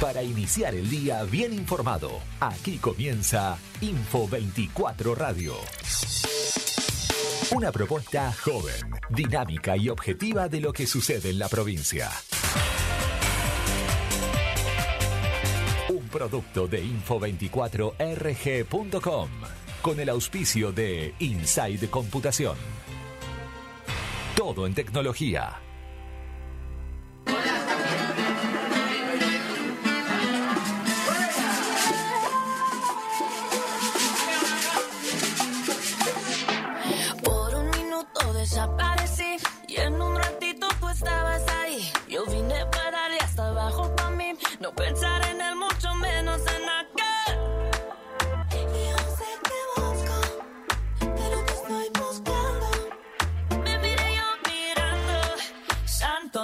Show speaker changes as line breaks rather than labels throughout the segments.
Para iniciar el día bien informado, aquí comienza Info 24 Radio. Una propuesta joven, dinámica y objetiva de lo que sucede en la provincia. Un producto de info24rg.com con el auspicio de Inside Computación. Todo en tecnología.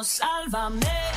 Sálvame.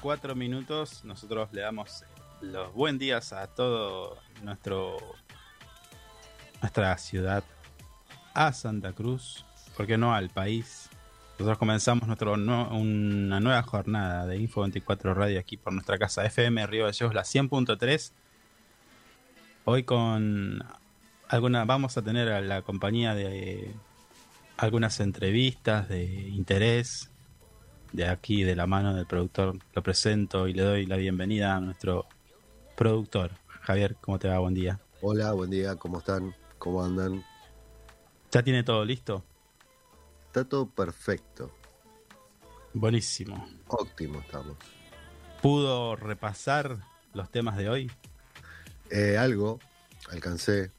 4 minutos. Nosotros le damos los buen días a todo nuestro nuestra ciudad, a Santa Cruz, porque no al país. Nosotros comenzamos nuestro una nueva jornada de Info 24 Radio aquí por nuestra casa FM Río Gallegos, la 100.3. Hoy con alguna vamos a tener a la compañía de algunas entrevistas de interés de aquí de la mano del productor lo presento y le doy la bienvenida a nuestro productor. Javier, ¿cómo te va? Buen día.
Hola, buen día, ¿cómo están? ¿Cómo andan?
¿Ya tiene todo listo?
Está todo perfecto,
Buenísimo.
óptimo estamos.
¿Pudo repasar los temas de hoy?
Eh, algo, alcancé,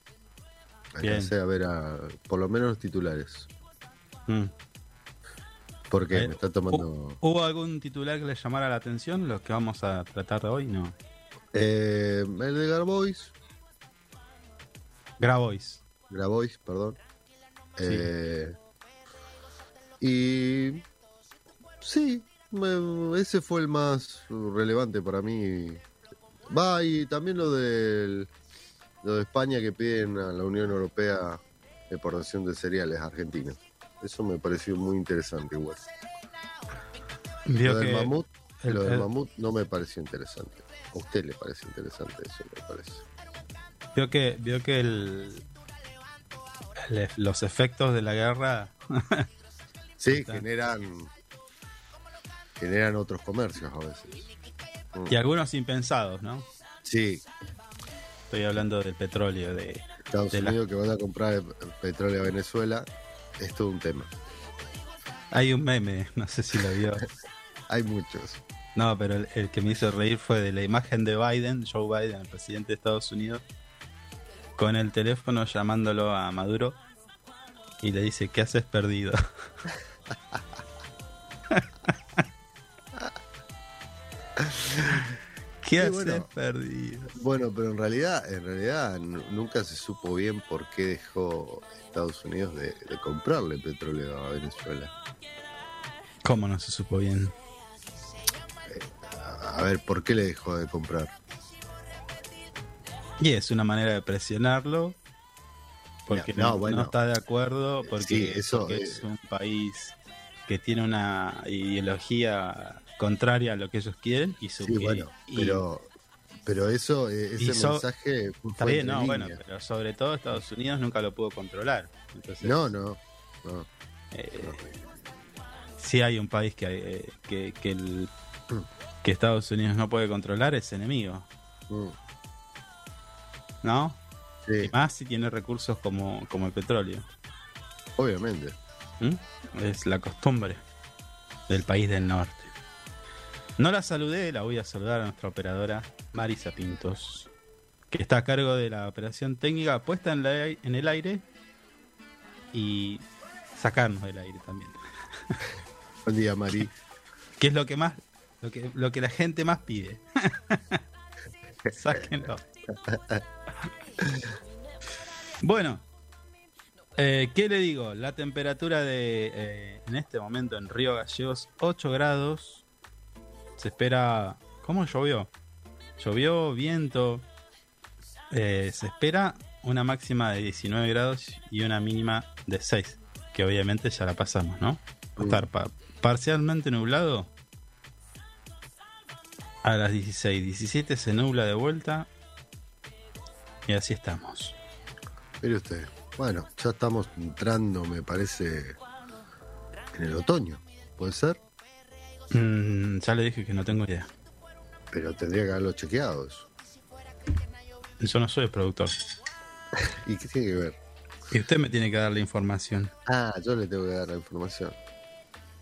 Bien.
alcancé a ver a, por lo menos los titulares,
Mm.
Porque
Eh,
me está tomando...
¿Hu- ¿Hubo algún titular que le llamara la atención? ¿Los que vamos a tratar hoy? No.
Eh, el de Garbois,
Grabois.
Grabois, perdón.
Sí.
Eh, y sí, me- ese fue el más relevante para mí. Va, y también lo del lo de España que piden a la Unión Europea exportación de cereales a Argentina. Eso me pareció muy interesante igual.
Vio
Lo del
que
mamut,
el-
lo del
el-
mamut no me pareció interesante. A usted le parece interesante eso, me parece.
vio que, vio que el, el- los efectos de la guerra
Sí, generan generan otros comercios a veces.
Y algunos impensados, ¿no?
Sí,
Estoy hablando del petróleo, de,
Estados
de la-
Unidos que van a comprar el petróleo a Venezuela es todo un tema.
Hay un meme, no sé si lo vio.
Hay muchos.
No, pero el, el que me hizo reír fue de la imagen de Biden, Joe Biden, el presidente de Estados Unidos, con el teléfono llamándolo a Maduro y le dice, ¿qué haces perdido? ¿Qué haces
bueno.
perdido?
Bueno, pero en realidad, en realidad nu- nunca se supo bien por qué dejó Estados Unidos de, de comprarle petróleo a Venezuela.
¿Cómo no se supo bien?
A, a ver, ¿por qué le dejó de comprar?
Y es una manera de presionarlo. Porque
No,
no,
bueno.
no está de acuerdo, porque,
Sí, eso,
porque
eh.
es un país que tiene una ideología contraria a lo que ellos quieren y su
Sí, bueno, pero, pero eso, eh, ese
so-
mensaje fue
está bien, no, bueno, pero sobre todo Estados Unidos nunca lo pudo controlar. Entonces,
No, no, no.
eh, si hay un país que, eh, que, que, el- que Estados Unidos no puede controlar, es enemigo,
Mm,
¿no?
sí,
Y más si tiene recursos como, como el petróleo.
obviamente.
¿Mm? Es la costumbre del país del norte. No la saludé, la voy a saludar a nuestra operadora Marisa Pintos, que está a cargo de la operación técnica puesta en, la- en el aire y sacarnos del aire también.
Buen día, Mari.
Que es lo que más, lo que, lo que la gente más pide. Sáquenlo. Bueno, eh, ¿qué le digo? La temperatura de eh, en este momento en Río Gallegos 8 grados. Se espera. ¿Cómo llovió? Llovió, viento. Eh, se espera una máxima de 19 grados y una mínima de 6. Que obviamente ya la pasamos, ¿no? Va a estar pa- parcialmente nublado. A las 16, 17 se nubla de vuelta. Y así estamos.
Mire usted. Bueno, ya estamos entrando, me parece, en el otoño. ¿Puede ser?
Mm, ya le dije que no tengo idea.
Pero tendría que haberlo chequeado eso.
Yo no soy el productor.
¿Y qué tiene que ver?
Y usted me tiene que dar la información.
Ah, yo le tengo que dar la información.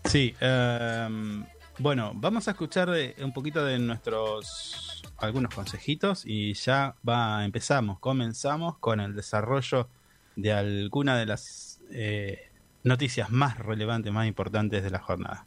Sí, em, bueno, vamos a escuchar de- un poquito de nuestros algunos consejitos y ya va, empezamos, comenzamos con el desarrollo de alguna de las eh, noticias más relevantes, más importantes de la jornada.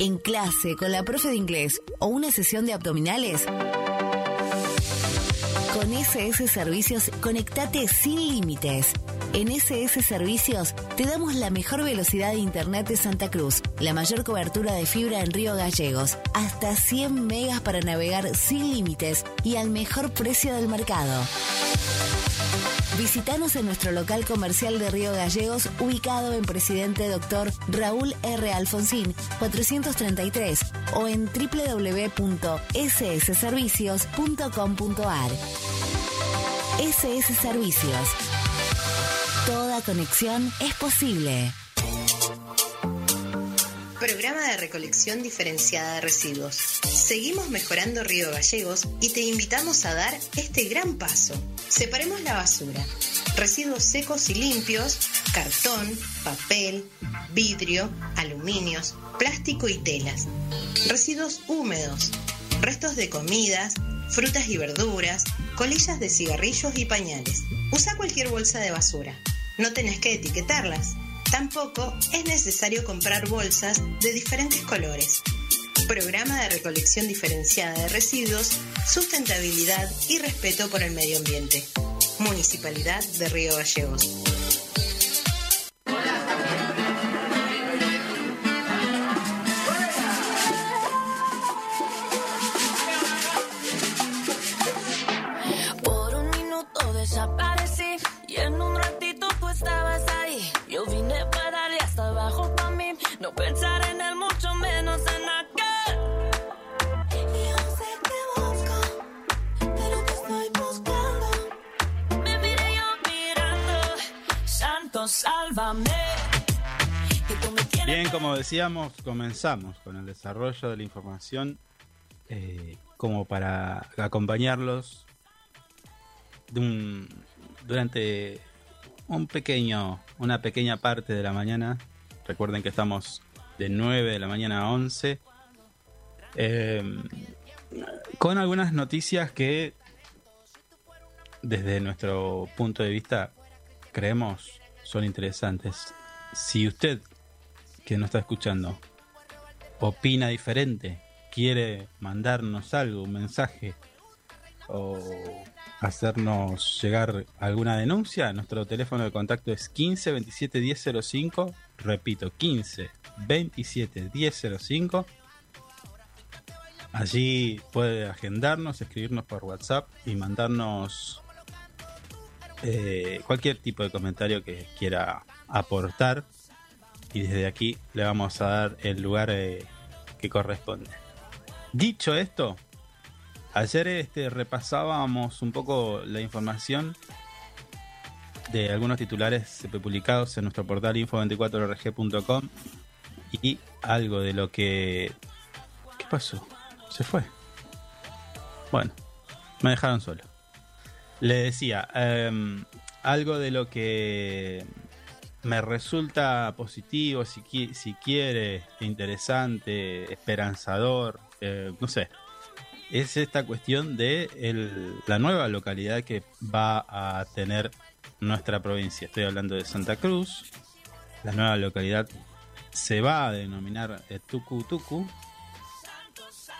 en clase, con la profe de inglés o una sesión de abdominales? Con SS Servicios, conectate sin límites. En SS Servicios te damos la mejor velocidad de Internet de Santa Cruz, la mayor cobertura de fibra en Río Gallegos, hasta 100 megas para navegar sin límites y al mejor precio del mercado. Visítanos en nuestro local comercial de Río Gallegos, ubicado en Presidente Dr. Raúl R. Alfonsín, 433, o en www.ssservicios.com.ar. SS Servicios. Toda conexión es posible.
Programa de recolección diferenciada de residuos. Seguimos mejorando Río Gallegos y te invitamos a dar este gran paso. Separemos la basura. Residuos secos y limpios, cartón, papel, vidrio, aluminios, plástico y telas. Residuos húmedos, restos de comidas, frutas y verduras, colillas de cigarrillos y pañales. Usa cualquier bolsa de basura. No tenés que etiquetarlas. Tampoco es necesario comprar bolsas de diferentes colores. Programa de recolección diferenciada de residuos, sustentabilidad y respeto por el medio ambiente. Municipalidad de Río Gallegos.
Como decíamos, comenzamos con el desarrollo de la información eh, como para acompañarlos de un- durante un pequeño, una pequeña parte de la mañana. Recuerden que estamos de 9 de la mañana a 11. eh, con algunas noticias que desde nuestro punto de vista creemos son interesantes. Si usted que nos está escuchando opina diferente, quiere mandarnos algo, un mensaje o hacernos llegar alguna denuncia, nuestro teléfono de contacto es 15 27 1005, repito, 15 27 1005. Allí puede agendarnos, escribirnos por WhatsApp y mandarnos eh, cualquier tipo de comentario que quiera aportar y desde aquí le vamos a dar el lugar eh, que corresponde. Dicho esto, ayer este, repasábamos un poco la información de algunos titulares publicados en nuestro portal info24rg.com y algo de lo que... ¿Qué pasó? Se fue. Bueno, me dejaron solo. Le decía, em, algo de lo que me resulta positivo, si, qui- si quiere, interesante, esperanzador, eh, no sé, es esta cuestión de la nueva localidad que va a tener nuestra provincia. Estoy hablando de Santa Cruz. La nueva localidad se va a denominar eh, Tucu Tucu.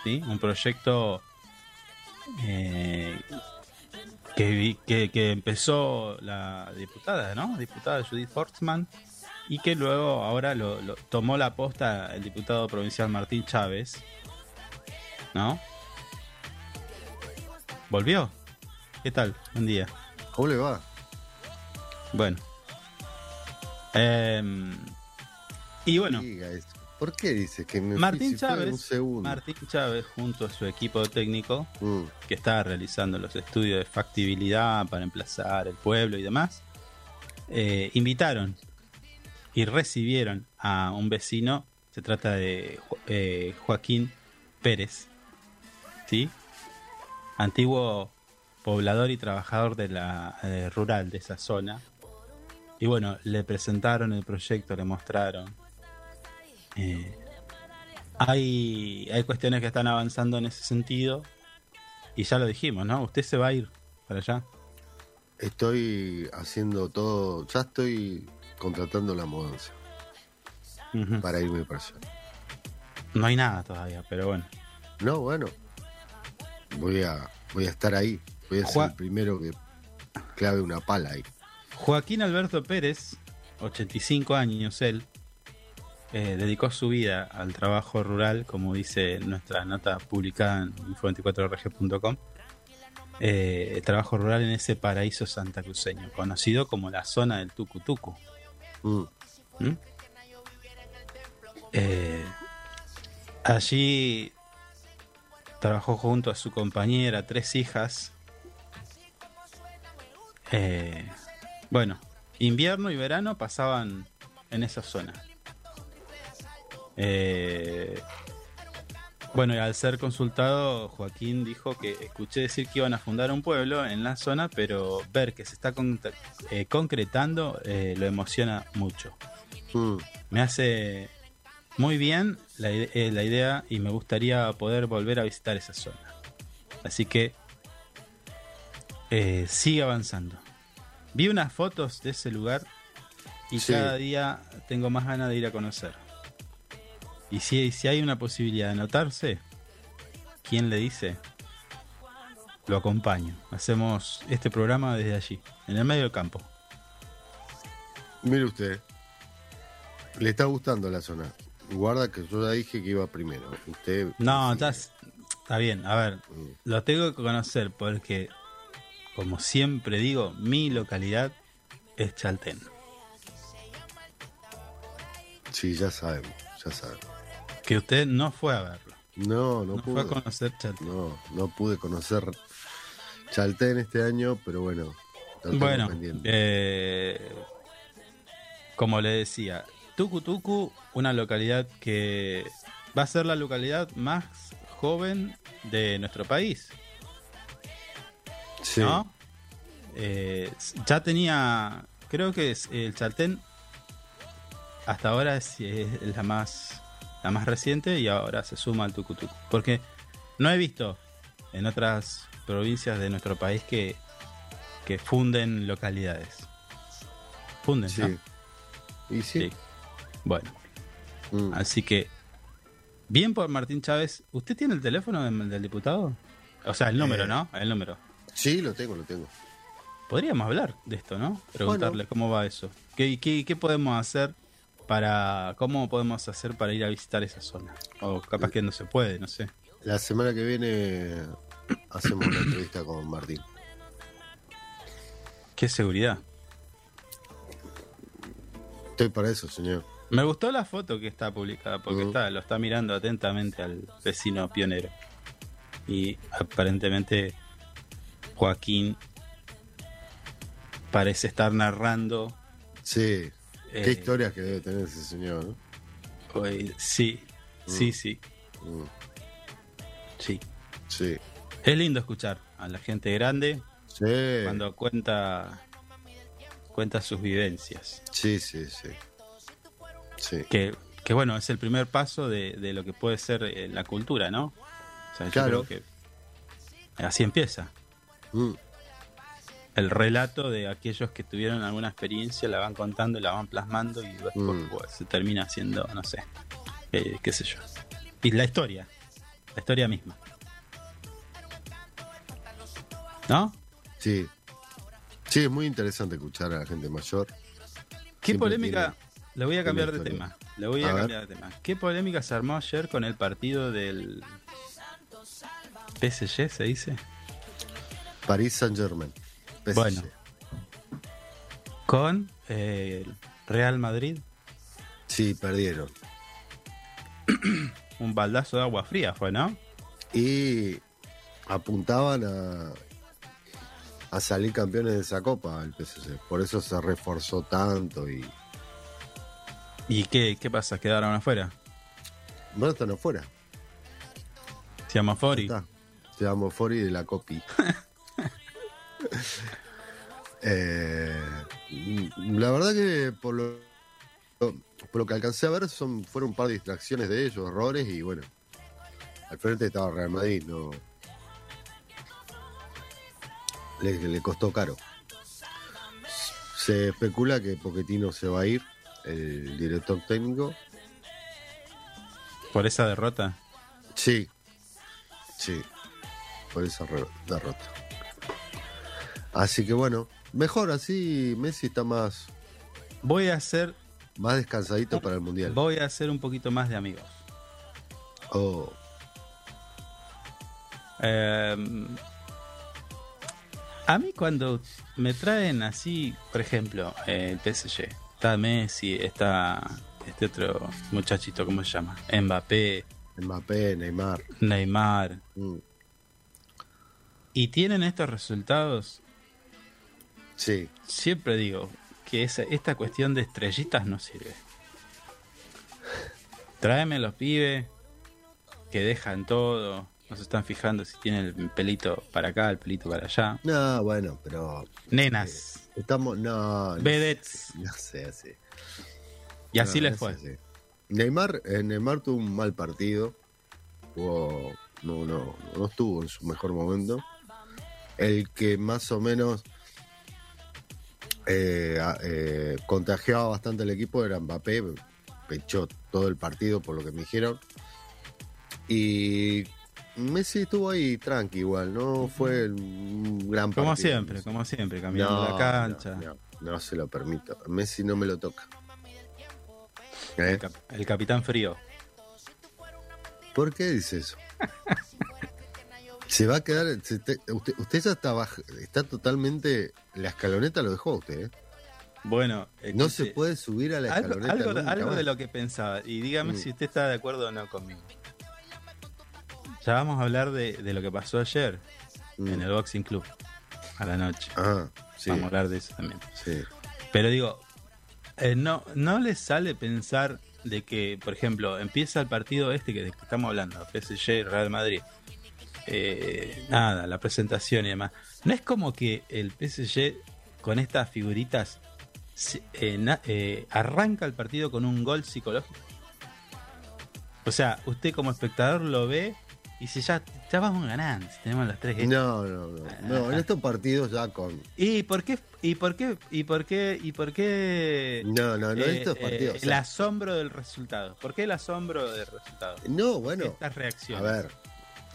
¿sí? Un proyecto eh, que, que, que empezó la diputada, ¿no? Diputada Judith Forstman y que luego ahora lo, lo- tomó la posta el diputado provincial Martín Chávez, ¿no? ¿Volvió? ¿Qué tal? Buen día.
¿Cómo le va?
Bueno. Em, y bueno,
Diga eso. ¿Por qué dice que me
Martín Chávez? Martín Chávez junto a su equipo técnico
Mm,
que está realizando los estudios de factibilidad para emplazar el pueblo y demás, eh, invitaron y recibieron a un vecino, se trata de eh, Joaquín Pérez, ¿sí? antiguo poblador y trabajador de la eh, rural de esa zona. Y bueno, le presentaron el proyecto, le mostraron. Eh, hay, hay cuestiones que están avanzando en ese sentido. Y ya lo dijimos, ¿no? Usted se va a ir para allá.
Estoy haciendo todo, ya estoy contratando la mudanza para irme para allá.
No hay nada todavía, pero bueno.
No, bueno, voy a, voy a estar ahí. Voy a ser el primero que clave una pala ahí.
Joaquín Alberto Pérez, 85 años él, eh, dedicó su vida al trabajo rural, como dice nuestra nota publicada en info24rg.com. Eh, el trabajo rural en ese paraíso santacruceño, conocido como la zona del Tucutucu.
Mm,
¿Mm? Eh, allí trabajó junto a su compañera, tres hijas. Eh, bueno, invierno y verano pasaban en esa zona. Eh, bueno, y al ser consultado, Joaquín dijo que escuché decir que iban a fundar un pueblo en la zona, pero ver que se está con- eh, concretando eh, lo emociona mucho
mm.
me hace muy bien la, eh, la idea y me gustaría poder volver a visitar esa zona. Así que sigue avanzando. Vi unas fotos de ese lugar y
Sí.
cada día tengo más ganas de ir a conocer. Y si, si hay una posibilidad de anotarse, ¿quién le dice? Lo acompaño. Hacemos este programa desde allí, en el medio del campo.
Mire usted, le está gustando la zona. Guarda que yo ya dije que iba primero. Usted.
No, ya está bien. A ver,
Mm.
lo tengo que conocer porque como siempre digo, mi localidad es Chaltén.
Sí, ya sabemos, ya sabemos.
Que usted no fue a verlo.
No, no,
No,
pude.
fue a conocer Chaltén.
No, no pude conocer Chaltén este año, pero bueno.
Bueno, eh, como le decía, Tucutucu, una localidad que va a ser la localidad más joven de nuestro país,
sí.
¿no? Eh, ya tenía, creo que es el Chaltén hasta ahora es, es la más la más reciente y ahora se suma al Tucutucu, porque no he visto en otras provincias de nuestro país que que funden localidades. Funden,
Sí.
¿no?
Y sí.
Sí. Bueno,
Mm.
así que bien por Martín Chávez. ¿Usted tiene el teléfono del, del diputado? O sea, el número,
Eh.
¿no? El número.
Sí, lo tengo, lo tengo.
Podríamos hablar de esto, ¿no? Preguntarle cómo va eso. ¿Qué, qué, qué podemos hacer para. ¿Cómo podemos hacer para ir a visitar esa zona? O capaz que no se puede, no sé.
La semana que viene hacemos una entrevista con Martín.
¿Qué seguridad?
Estoy para eso, señor.
Me gustó la foto que está publicada porque está, lo está mirando atentamente al vecino pionero. Y aparentemente Joaquín parece estar narrando.
Sí.
Eh,
Qué historias que debe tener ese señor,
sí, sí,
Mm.
sí,
Mm,
sí.
Sí.
Es lindo escuchar a la gente grande
Sí.
cuando cuenta cuenta sus vivencias.
Sí, sí, sí. Sí.
Que, que bueno, es el primer paso de, de lo que puede ser eh, la cultura, ¿no? O sea, yo
Claro.
creo que así empieza.
Mm,
el relato de aquellos que tuvieron alguna experiencia, la van contando y la van plasmando y después
Mm.
pues, se termina haciendo, no sé, eh, qué sé yo. Y la historia, la historia misma. ¿No?
Sí. Sí, es muy interesante escuchar a la gente mayor.
¿Qué
Siempre
polémica? Le voy a cambiar de
tiene
tema. Le voy a,
A ver.
cambiar de tema. ¿Qué polémica se armó ayer con el partido del PSG, se dice?
París Saint Germain.
Bueno. Con eh, el Real Madrid.
Sí, perdieron.
Un baldazo de agua fría fue, ¿no?
Y apuntaban a, a salir campeones de esa copa el PSG. Por eso se reforzó tanto y.
¿Y qué, qué pasa? ¿Quedaron afuera?
Bueno, están afuera.
Se llama Fori.
Se llama Fori de la Copi. Eh, la verdad que por lo, por lo que alcancé a ver son, fueron un par de distracciones de ellos, errores y bueno. Al frente estaba Real Madrid, no. Le, le costó caro. Se especula que Poquetino se va a ir, el director técnico.
Por esa derrota.
Sí, sí, por esa derrota. Así que bueno, mejor así Messi está más,
Voy a hacer,
más descansadito para el Mundial.
voy a hacer un poquito más de amigos.
Oh,
Eh, a mí cuando me traen así, por ejemplo, eh, el PSG, está Messi, está este otro muchachito, ¿cómo se llama? Mbappé,
Mbappé, Neymar.
Neymar,
mm,
y tienen estos resultados,
Sí,
siempre digo que esa- esta cuestión de estrellitas no sirve. Tráeme los pibes que dejan todo, no se están fijando si tienen el pelito para acá, el pelito para allá.
no, bueno, pero
Nenas,
estamos, no,
vedettes,
no sé así.
y así
No,
les fue.
así. Neymar, eh, Neymar tuvo un mal partido. Jugó- no, no, no estuvo en su mejor momento. El que más o menos eh, eh, contagiaba bastante al equipo era Mbappé. Pechó todo el partido por lo que me dijeron. Y Messi estuvo ahí tranqui igual, no fue un gran partido.
Como siempre, como siempre, cambiando
No,
la cancha.
No, no, no se lo permito. Messi no me lo toca. ¿Eh?
El, cap- el capitán frío.
¿Por qué dice eso? Se va a quedar. se te- usted, usted ya está, baj- está totalmente. La escaloneta lo dejó a usted, ¿eh?
Bueno,
No se puede subir a la
algo,
escaloneta.
algo,
nunca
algo
más.
de lo que pensaba. Y dígame
Mm.
si usted está de acuerdo o no conmigo. Ya vamos a hablar de, de lo que pasó ayer
Mm.
en el Boxing Club a la noche.
Ah, sí.
Vamos a hablar de eso también.
sí.
Pero digo, eh, no, no les sale pensar de que, por ejemplo, empieza el partido este que, de que estamos hablando, PSG Real Madrid. Eh, nada, la presentación y demás. No es como que el PSG con estas figuritas eh, na- eh, arranca el partido con un gol psicológico. O sea, usted como espectador lo ve y si ya, ya vamos ganando, si tenemos las tres.
No, no, no. No, en estos partidos ya con.
¿Y por qué? ¿Y por qué? ¿Y por qué? ¿Y por qué?
No, no, no,
eh,
estos
eh,
partidos. o
el asombro del resultado. ¿Por qué el asombro del resultado?
no, bueno.
Estas
A
reacciones.
ver.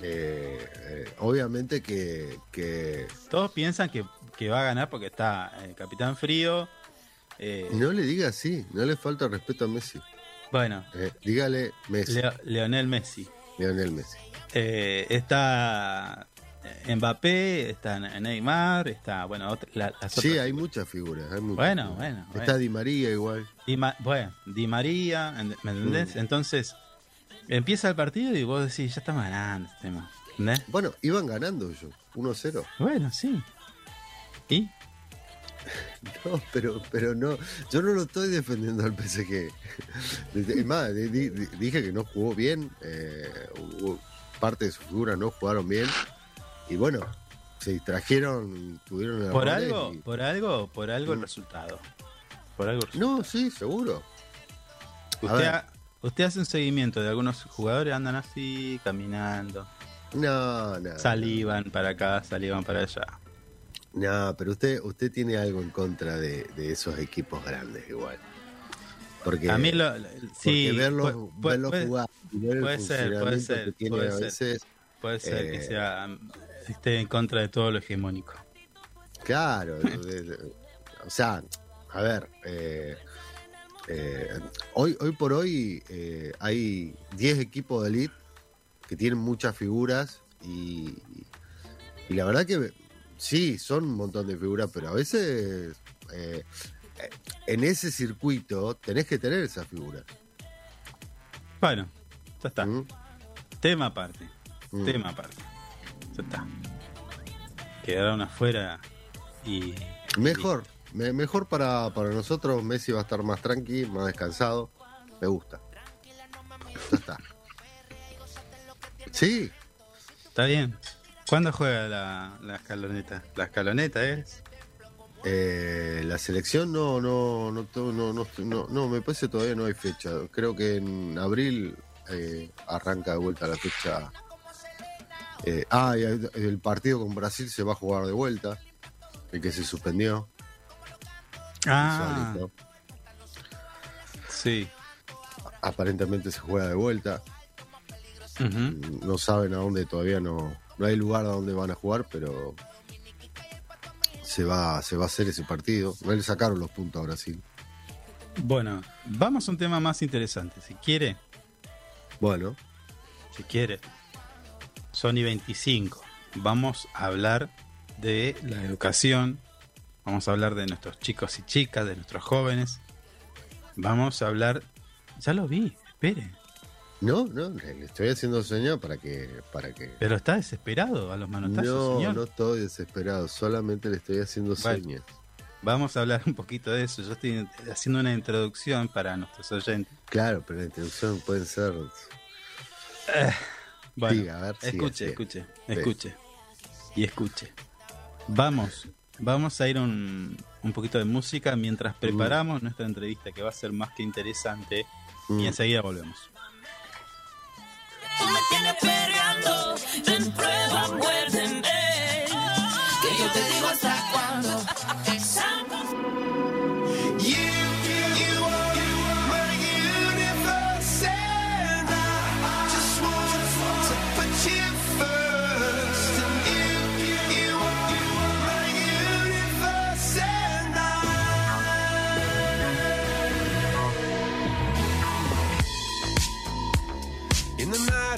Eh, eh, obviamente que, que.
Todos piensan que, que va a ganar porque está el Capitán Frío. eh,
No le diga así. No le falta respeto a Messi.
Bueno,
Eh, dígale Messi.
Leo- Leonel Messi.
Lionel Messi.
Eh, está Mbappé, está Neymar, está, bueno, otra- la- las
Sí,
otras-
hay muchas figuras. hay muchas
Bueno,
figuras.
bueno,
Está
bueno.
Di María igual.
Di, Ma- bueno, Di María, ¿ent- ¿me entendés?
Mm.
Entonces, empieza el partido y vos decís, ya estamos ganando este tema. ¿Entendés?
Bueno, iban ganando ellos. 1-0.
Bueno, sí. ¿Y?
No, pero, pero no. Yo no lo estoy defendiendo al PSG. Es más, di- di- di- dije que no jugó bien. eh, parte de sus figuras no jugaron bien. Y bueno, se distrajeron, tuvieron
¿Por algo?
y-
¿Por algo? ¿Por algo el
Mm.
resultado? ¿Por algo el resultado?
No, sí, seguro.
Usted, ha- usted hace un seguimiento de algunos jugadores, andan así, caminando.
No, no.
Salivan para acá, salivan para allá.
No, pero usted, usted tiene algo en contra de, de esos equipos grandes igual. Porque,
A mí lo, lo-
porque
sí,
verlos, verlos
puede,
jugar y ver el
puede ser, puede ser,
que
puede
a
ser. puede ser que
eh,
sea esté en contra de todo lo hegemónico.
Claro, o sea, a ver, eh, eh, hoy, hoy por hoy eh, hay 10 equipos de elite que tienen muchas figuras y, y la verdad que sí, son un montón de figuras, pero a veces eh, eh, en ese circuito tenés que tener esas figuras.
Bueno, ya está.
¿Mm?
Tema aparte.
Mm.
Tema aparte. Ya está. Quedaron afuera y.
Mejor, me- mejor para, para nosotros, Messi va a estar más tranqui, más descansado, me gusta. Ya está. Sí,
Está bien. ¿Cuándo juega la, la escaloneta? La escaloneta es.
Eh, la selección no, no, no, no, no, no, no, me parece todavía no hay fecha. Creo que en abril eh, arranca de vuelta la fecha. Eh, ah, y el partido con Brasil se va a jugar de vuelta, el que se suspendió.
Ah,
Insólito.
sí.
Aparentemente se juega de vuelta. No saben a dónde todavía no, no hay lugar a donde van a jugar, pero se va, se va a hacer ese partido. No le sacaron los puntos a Brasil.
Bueno, vamos a un tema más interesante. Si quiere,
Bueno,
si quiere. Sony 25. Vamos a hablar de la educación. Vamos a hablar de nuestros chicos y chicas, de nuestros jóvenes. Vamos a hablar. Ya lo vi, espere.
no, no, le estoy haciendo señal para que, para que.
Pero está desesperado a los manotazos,
No,
señor.
no estoy desesperado, solamente le estoy haciendo
Bueno.
señas.
Vamos a hablar un poquito de eso. Yo estoy haciendo una introducción para nuestros oyentes.
Claro, pero la introducción pueden ser.
Bueno,
Diga, a ver,
escuche, escuche, escuche. Y escuche. Vamos, vamos a ir un, un poquito de música mientras preparamos nuestra entrevista que va a ser más que interesante. Y
Mm.
enseguida volvemos.
Tú me tienes peleando, ven prueba.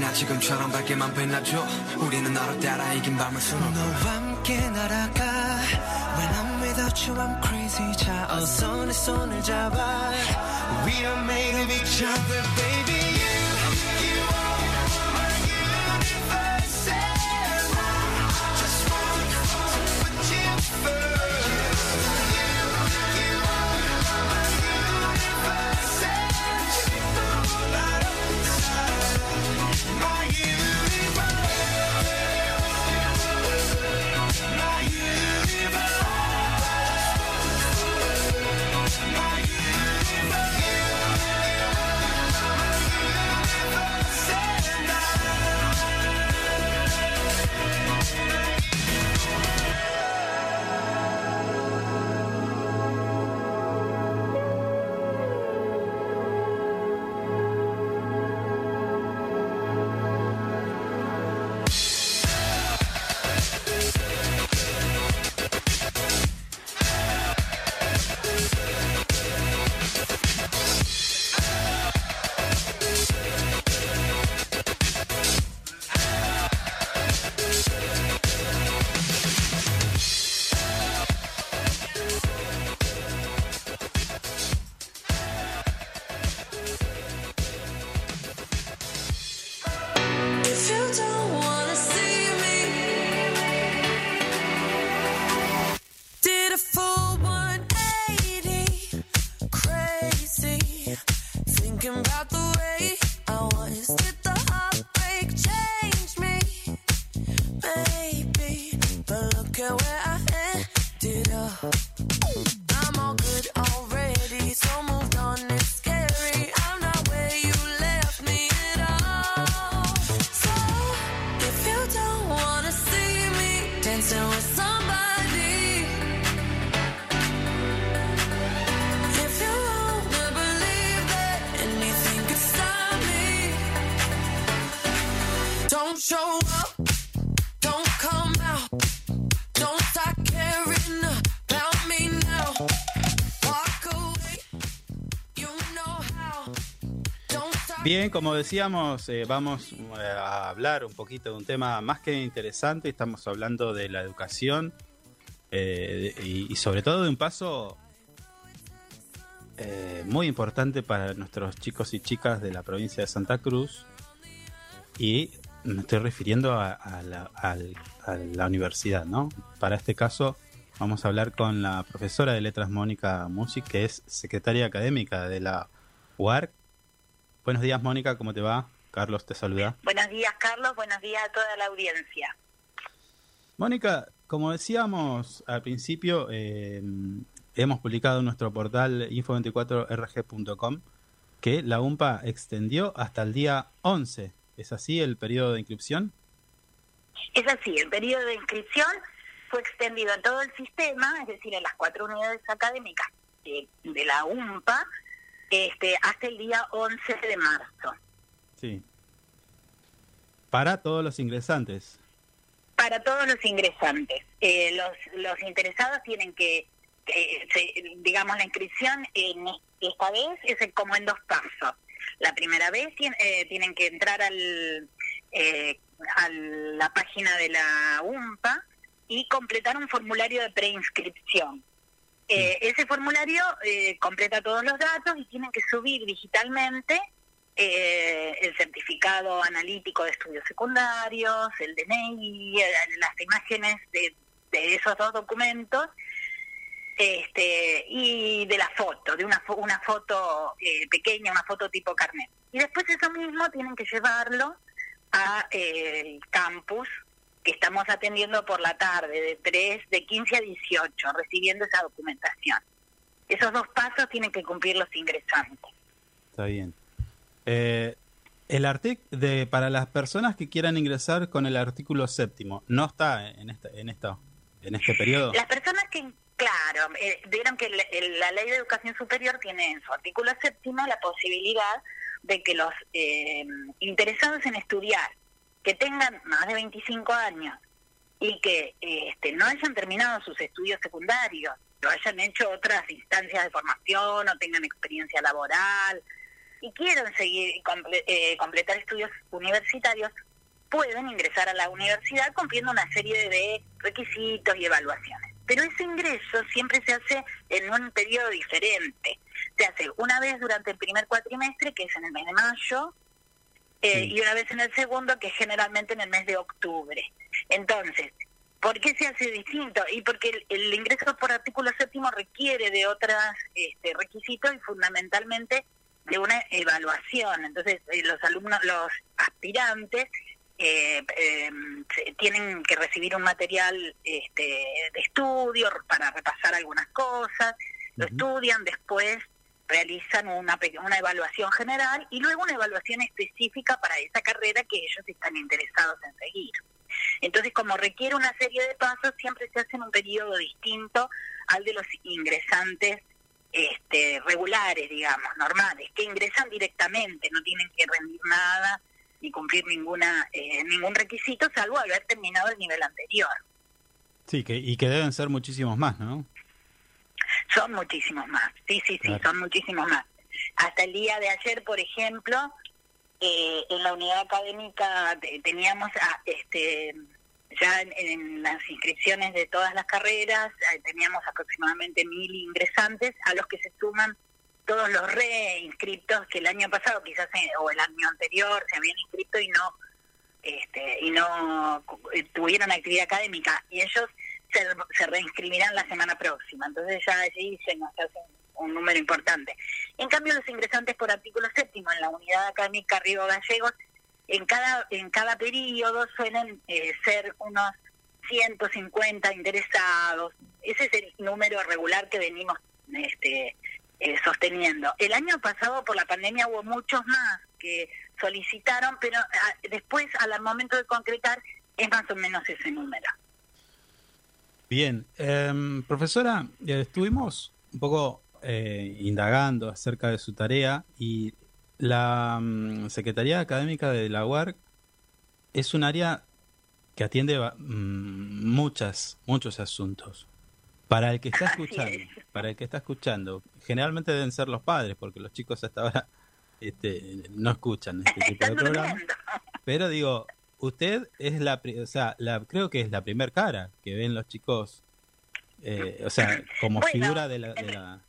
언제까지나 지금처럼 밝게만 빛나줘 우리는 너를 따라 이긴 밤을 수놓아
너와 함께 날아가 When I'm without you I'm crazy 자 어서 내 손을 잡아 We are made of each other baby
Bien, como decíamos, eh, vamos eh, a hablar un poquito de un tema más que interesante. Estamos hablando de la educación eh, y, sobre todo de un paso muy importante para nuestros chicos y chicas de la provincia de Santa Cruz. Y me estoy refiriendo a la universidad, ¿no? Para este caso, vamos a hablar con la profesora de letras Mónica Music, que es secretaria académica de la UARC. Buenos días, Mónica, ¿cómo te va? Carlos te saluda.
Buenos días, Carlos. Buenos días a toda la audiencia.
Mónica, como decíamos al principio, eh, hemos publicado en nuestro portal info24rg.com que la UMPA extendió hasta el día 11. ¿Es así el periodo de inscripción?
Es así, el periodo de inscripción fue extendido a todo el sistema, es decir, en las cuatro unidades académicas de, de la UMPA, este, hasta el día 11 de marzo.
Sí. Para todos los ingresantes.
Para todos los ingresantes. Eh, los, los interesados tienen que, que se- digamos, la inscripción en esta vez es como en dos pasos. La primera vez eh, tienen que entrar al, eh, a la página de la UMPA y completar un formulario de preinscripción. Eh, ese formulario eh, completa todos los datos y tienen que subir digitalmente eh, el certificado analítico de estudios secundarios, el DNI, las imágenes de, esos dos documentos este, y de la foto, de una, una foto pequeña, una foto tipo carnet. Y después eso mismo tienen que llevarlo a el campus que estamos atendiendo por la tarde, de 3, de 15 a 18, recibiendo esa documentación. Esos dos pasos tienen que cumplir los ingresantes.
Está bien. Eh, el artic de para las personas que quieran ingresar con el artículo séptimo no está en esta en esta en este periodo.
Las personas que, claro, eh, vieron que el- el- la ley de educación superior tiene en su artículo séptimo la posibilidad de que los eh, interesados en estudiar, que tengan más de 25 años y que este, no hayan terminado sus estudios secundarios, lo hayan hecho otras instancias de formación o tengan experiencia laboral y quieran seguir comple- eh, completar estudios universitarios, pueden ingresar a la universidad cumpliendo una serie de requisitos y evaluaciones. Pero ese ingreso siempre se hace en un periodo diferente. Se hace una vez durante el primer cuatrimestre, que es en el mes de mayo, eh, y una vez en el segundo, que es generalmente en el mes de octubre. Entonces, ¿por qué se hace distinto? Y porque el, el ingreso por artículo séptimo requiere de otros este, requisitos y fundamentalmente de una evaluación. Entonces, eh, los alumnos, los aspirantes, eh, eh, se- tienen que recibir un material este, de estudio para repasar algunas cosas, lo estudian, después realizan una, una evaluación general y luego una evaluación específica para esa carrera que ellos están interesados en seguir. Entonces, como requiere una serie de pasos, siempre se hace en un periodo distinto al de los ingresantes este, regulares, digamos, normales, que ingresan directamente, no tienen que rendir nada ni cumplir ninguna eh, ningún requisito, salvo haber terminado el nivel anterior.
Sí, que y que deben ser muchísimos más, ¿no?
Son muchísimos más, sí, sí, sí,
Claro.
son muchísimos más. Hasta el día de ayer, por ejemplo, eh, en la unidad académica te- teníamos a, este ya en, en las inscripciones de todas las carreras eh, teníamos aproximadamente mil ingresantes a los que se suman todos los reinscriptos que el año pasado quizás eh, o el año anterior se habían inscrito y no este y no eh, tuvieron actividad académica y ellos se, se reinscribirán la semana próxima entonces ya allí se nos hace un, un número importante en cambio los ingresantes por artículo séptimo en la unidad académica Río Gallegos en cada en cada periodo suelen eh, ser unos 150 interesados ese es el número regular que venimos este eh, sosteniendo. El año pasado por la pandemia hubo muchos más que solicitaron, pero ah, después al momento de concretar es más o menos ese número.
Bien, Em, profesora, eh, estuvimos un poco eh, indagando acerca de su tarea y la mm, Secretaría Académica de la UARC es un área que atiende mm, muchas, muchos asuntos. Para el que está escuchando,
es.
para el que está escuchando, generalmente deben ser los padres, porque los chicos hasta ahora este, no escuchan este tipo de programa. Pero digo, usted es la, o sea, la, creo que es la primer cara que ven los chicos, eh, o sea, como
Bueno,
figura de la, de la,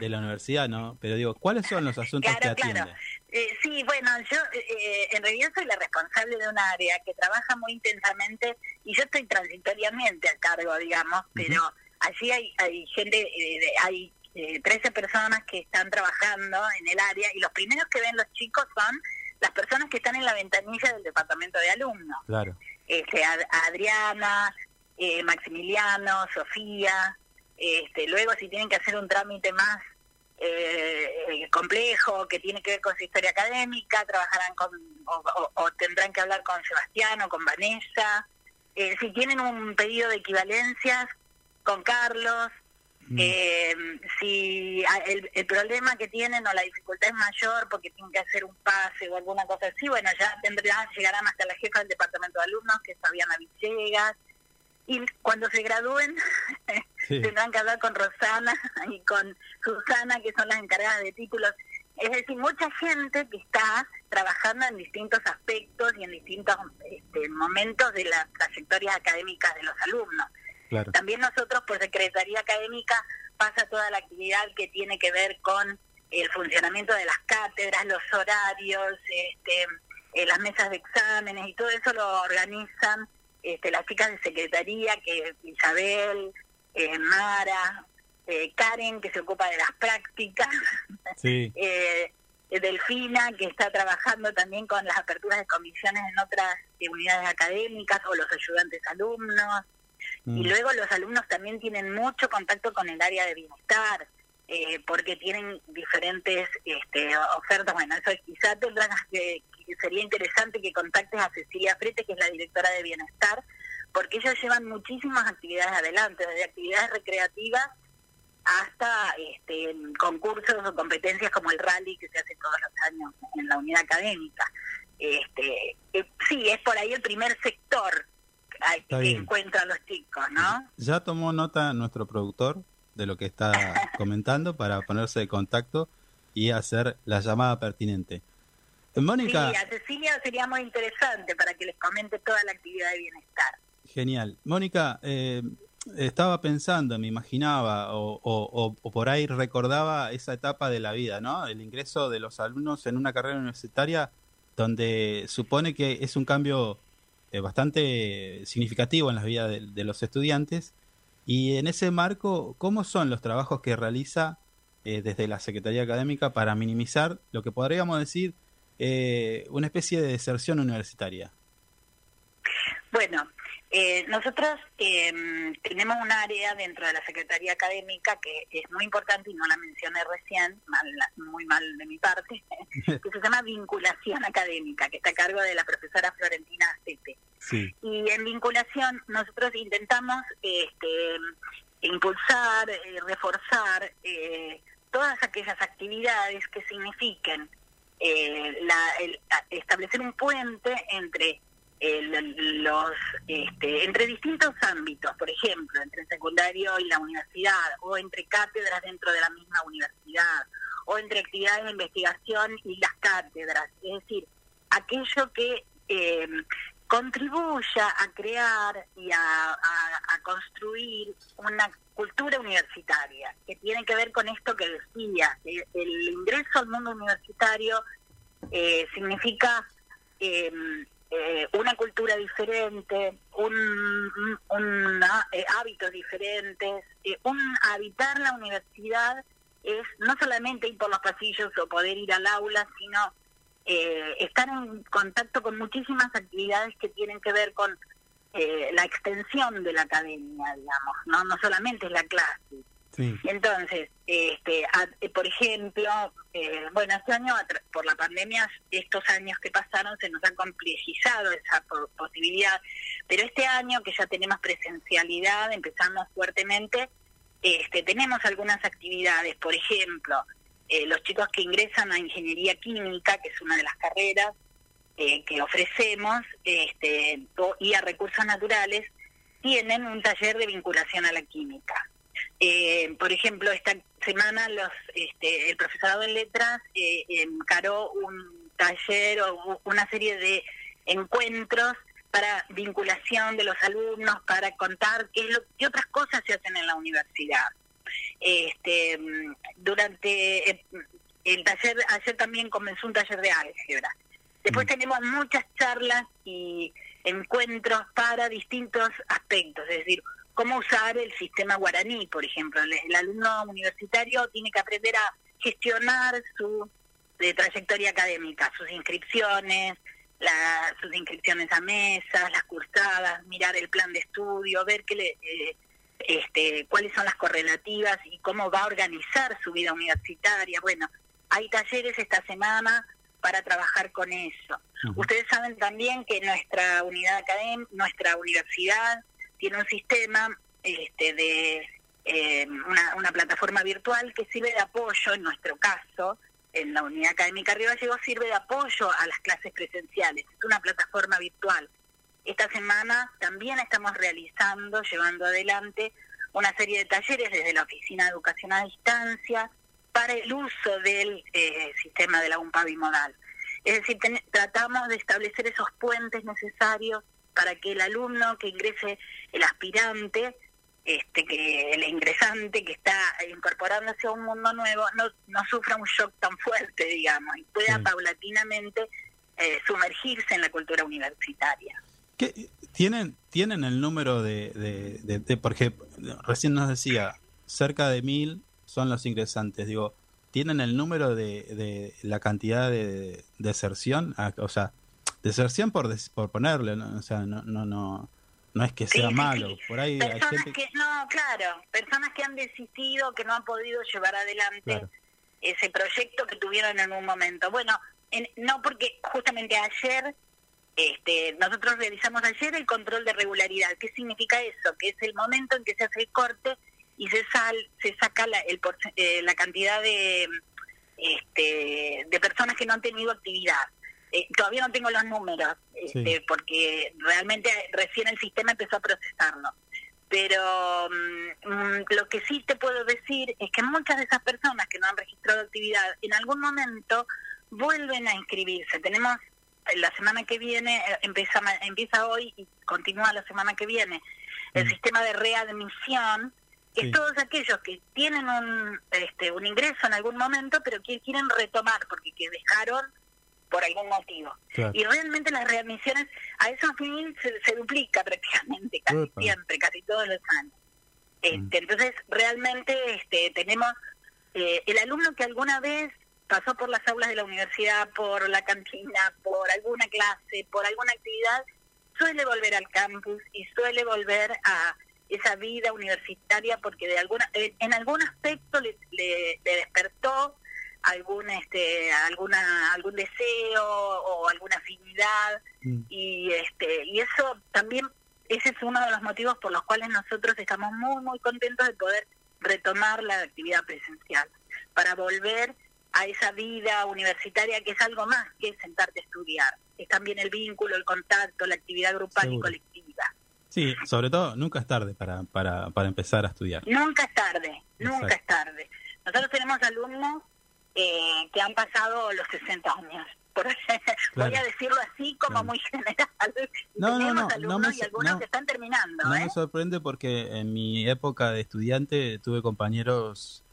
de la universidad, ¿no? Pero digo, ¿cuáles son los asuntos
Claro,
que
claro.
atiende?
Eh, sí, bueno, yo eh, en realidad soy la responsable de un área que trabaja muy intensamente y yo estoy transitoriamente a cargo, digamos, pero allí hay, hay gente, eh, de- hay eh, 13 personas que están trabajando en el área y los primeros que ven los chicos son las personas que están en la ventanilla del departamento de alumnos.
Claro.
Este, Ad- Adriana, eh, Maximiliano, Sofía, este, luego si tienen que hacer un trámite más eh, eh, complejo que tiene que ver con su historia académica, trabajarán con o, o- o tendrán que hablar con Sebastián o con Vanessa. eh, si tienen un pedido de equivalencias con Carlos, eh, si el, el problema que tienen o la dificultad es mayor porque tienen que hacer un pase o alguna cosa así, bueno, ya tendrán, llegarán hasta la jefa del departamento de alumnos, que es Fabiana Villegas, y cuando se gradúen
Sí.
tendrán que hablar con Rosana y con Susana, que son las encargadas de títulos. Es decir, mucha gente que está trabajando en distintos aspectos y en distintos este, momentos de las trayectorias académicas de los alumnos.
Claro.
También nosotros, por Secretaría Académica, pasa toda la actividad que tiene que ver con el funcionamiento de las cátedras, los horarios, este, eh, las mesas de exámenes y todo eso lo organizan este, las chicas de Secretaría, que Isabel, eh, Mara, eh, Karen, que se ocupa de las prácticas,
Sí.
Delfina, que está trabajando también con las aperturas de comisiones en otras unidades académicas o los ayudantes alumnos.
Mm.
Y luego los alumnos también tienen mucho contacto con el área de bienestar, eh, porque tienen diferentes este, ofertas. Bueno, eso quizá tendrás que, que sería interesante que contactes a Cecilia Frete, que es la directora de bienestar, porque ellos llevan muchísimas actividades adelante, desde actividades recreativas hasta este, concursos o competencias como el rally que se hace todos los años en la unidad académica. Este, eh, sí, es por ahí el primer sector ay,
Está
que
bien.
encuentran los chicos, ¿no?
Ya tomó nota nuestro productor de lo que está comentando para ponerse de contacto y hacer la llamada pertinente. Mónica,
Sí, a Cecilia sería muy interesante para que les comente toda la actividad de bienestar.
genial. Mónica, eh, estaba pensando, me imaginaba, o, o- o- o por ahí recordaba esa etapa de la vida, ¿no? El ingreso de los alumnos en una carrera universitaria donde supone que es un cambio bastante significativo en la vida de, de los estudiantes. Y en ese marco, ¿cómo son los trabajos que realiza eh, desde la Secretaría Académica para minimizar lo que podríamos decir eh, una especie de deserción universitaria?
Bueno, eh, nosotros eh, tenemos un área dentro de la Secretaría Académica que es muy importante y no la mencioné recién, mal- muy mal de mi parte, que se llama vinculación académica, que está a cargo de la profesora Florentina Acepe.
Sí.
Y en vinculación nosotros intentamos este, impulsar, eh, reforzar eh, todas aquellas actividades que signifiquen eh, la- el- establecer un puente entre el- los este, entre distintos ámbitos, por ejemplo, entre el secundario y la universidad, o entre cátedras dentro de la misma universidad, o entre actividades de investigación y las cátedras. Es decir, aquello que eh, contribuya a crear y a, construir una cultura universitaria, que tiene que ver con esto que decía, el ingreso al mundo universitario eh, significa eh, eh, una cultura diferente, un, un- eh, hábitos diferentes, eh, un habitar la universidad es no solamente ir por los pasillos o poder ir al aula, sino eh, estar en contacto con muchísimas actividades que tienen que ver con la extensión de la academia, digamos, no no solamente es la clase. Entonces, este, a- eh, por ejemplo, eh, bueno, este año, por la pandemia, estos años que pasaron se nos ha complejizado esa po- posibilidad, pero este año que ya tenemos presencialidad, empezamos fuertemente, este, tenemos algunas actividades, por ejemplo, eh, los chicos que ingresan a ingeniería química, que es una de las carreras que ofrecemos, este, y a recursos naturales, tienen un taller de vinculación a la química. Eh, por ejemplo, esta semana los, este, el profesorado en letras eh, encaró un taller o una serie de encuentros para vinculación de los alumnos, para contar qué, es lo- qué otras cosas se hacen en la universidad. Este, mm, durante eh, el taller, ayer también comenzó un taller de álgebra. Después tenemos muchas charlas y encuentros para distintos aspectos, es decir, cómo usar el sistema guaraní, por ejemplo. El, el alumno universitario tiene que aprender a gestionar su eh, trayectoria académica, sus inscripciones, la- sus inscripciones a mesas, las cursadas, mirar el plan de estudio, ver qué le, eh, este, cuáles son las correlativas y cómo va a organizar su vida universitaria. Bueno, hay talleres esta semana para trabajar con eso. Ustedes saben también que nuestra unidad académica, nuestra universidad tiene un sistema este, de eh, una, plataforma virtual que sirve de apoyo, en nuestro caso, en la unidad académica Río Gallegos, sirve de apoyo a las clases presenciales. Es una plataforma virtual. Esta semana también estamos realizando, llevando adelante una serie de talleres desde la Oficina de Educación a Distancia para el uso del eh, sistema de la UMPA bimodal. Es decir, tratamos de establecer esos puentes necesarios para que el alumno que ingrese, el aspirante, este que el ingresante que está incorporándose a un mundo nuevo, no, no sufra un shock tan fuerte, digamos, y pueda
Sí.
paulatinamente eh, sumergirse en la cultura universitaria.
¿Qué- ¿Tienen, tienen el número de, de, de- de- porque recién nos decía, cerca de mil son los ingresantes, digo, ¿tienen el número de, de la cantidad de deserción? Ah, O sea, deserción por, des- por ponerle, ¿no? o sea, no, no, no, no es que sea
sí,
malo,
sí.
por ahí hay
Personas
gente...
que, no, claro, personas que han desistido, que no han podido llevar adelante
Claro.
ese proyecto que tuvieron en un momento. Bueno, en- no porque justamente ayer, este, nosotros realizamos ayer el control de regularidad. ¿Qué significa eso? Que es el momento en que se hace el corte y se sal, se saca la, el eh, la cantidad de, este, de personas que no han tenido actividad. Eh, todavía no tengo los números, este, porque realmente recién el sistema empezó a procesarlo. Pero mm, mm, lo que sí te puedo decir es que muchas de esas personas que no han registrado actividad en algún momento vuelven a inscribirse. Tenemos eh, la semana que viene, eh, empieza, empieza hoy y continúa la semana que viene, el sistema de readmisión, que
Sí.
es todos aquellos que tienen un, este, un ingreso en algún momento, pero que quieren retomar porque que dejaron por algún motivo.
Claro.
Y realmente las readmisiones a esos mil se, se duplica prácticamente, casi siempre, casi todos los años. Este, Entonces, realmente este, tenemos eh, el alumno que alguna vez pasó por las aulas de la universidad, por la cantina, por alguna clase, por alguna actividad, suele volver al campus y suele volver a esa vida universitaria porque de alguna en, en algún aspecto le, le- le despertó algún este alguna algún deseo o alguna afinidad. Y este y eso también ese es uno de los motivos por los cuales nosotros estamos muy muy contentos de poder retomar la actividad presencial para volver a esa vida universitaria que es algo más que sentarte a estudiar. Es también el vínculo el contacto la actividad grupal y colectiva.
Sí, sobre todo, nunca es tarde para, para, para empezar a estudiar.
Nunca es tarde, nunca es tarde. Nosotros tenemos alumnos eh, que han pasado los 60 años. Por, Voy a decirlo así como muy general.
No, no,
tenemos
no,
alumnos
no me
y algunos
no.
que están terminando.
No
¿eh?
me sorprende porque en mi época de estudiante tuve compañeros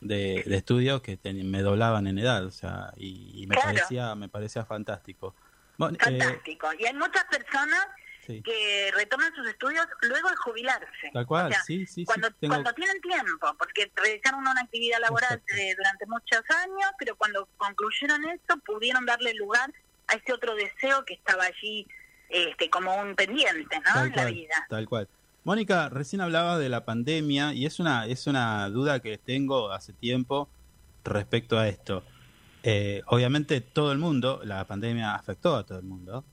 de, de estudio que ten- me doblaban en edad, o sea, y, y me
Claro.
parecía me parecía fantástico. Bueno, eh,
Fantástico. y hay muchas personas
Sí.
que retoman sus estudios luego de jubilarse.
Tal cual,
O sea,
sí, sí, sí,
cuando,
tengo-
cuando tienen tiempo, porque realizaron una actividad laboral eh, durante muchos años, pero cuando concluyeron eso pudieron darle lugar a ese otro deseo que estaba allí este, como un pendiente ¿no?
Tal
en la
cual,
vida.
tal cual. Mónica, recién hablaba de la pandemia y es una, es una duda que tengo hace tiempo respecto a esto. Eh, obviamente todo el mundo, la pandemia afectó a todo el mundo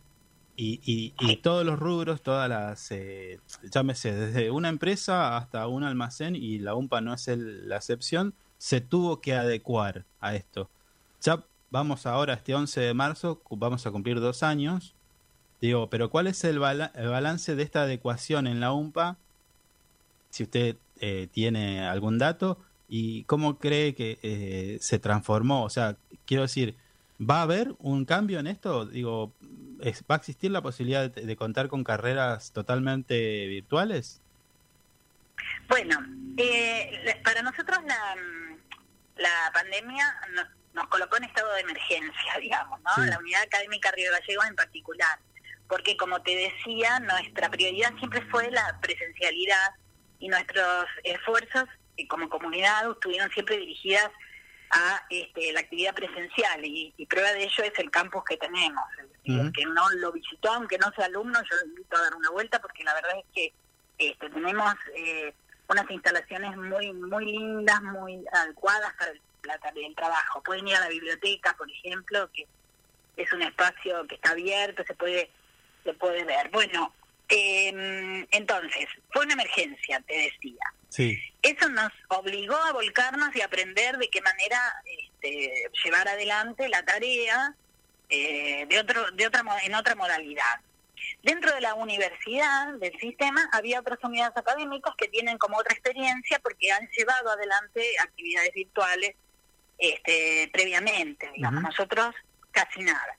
y, y, todos los rubros, todas las, eh, llámese, desde una empresa hasta un almacén y la UMPA no es el- la excepción, se tuvo que adecuar a esto. Ya vamos ahora, este 11 de marzo, vamos a cumplir dos años. Digo, pero ¿cuál es el, el balance de esta adecuación en la UMPA? Si usted eh, tiene algún dato y cómo cree que eh, se transformó. O sea, quiero decir, ¿va a haber un cambio en esto? Digo, es- ¿va a existir la posibilidad de, de contar con carreras totalmente virtuales?
Bueno, eh, para nosotros la, mm, la pandemia no- nos colocó en estado de emergencia, digamos, ¿no?
Sí.
La unidad académica Río Gallegos en particular, porque como te decía, nuestra prioridad siempre fue la presencialidad y nuestros esfuerzos eh, como comunidad estuvieron siempre dirigidas a este, la actividad presencial y, y prueba de ello es el campus que tenemos. El que no lo visitó, aunque no sea alumno, yo lo invito a dar una vuelta porque la verdad es que este, tenemos eh, unas instalaciones muy muy lindas, muy adecuadas para el, la trabajo. Pueden ir a la biblioteca, por ejemplo, que es un espacio que está abierto, se puede, se puede ver. Bueno, eh, entonces, fue una emergencia, te decía.
Sí.
Eso nos obligó a volcarnos y aprender de qué manera este, llevar adelante la tarea eh, de otro, de otra, en otra modalidad. Dentro de la universidad, del sistema, había otras unidades académicas que tienen como otra experiencia porque han llevado adelante actividades virtuales este, previamente, digamos. Nosotros casi nada.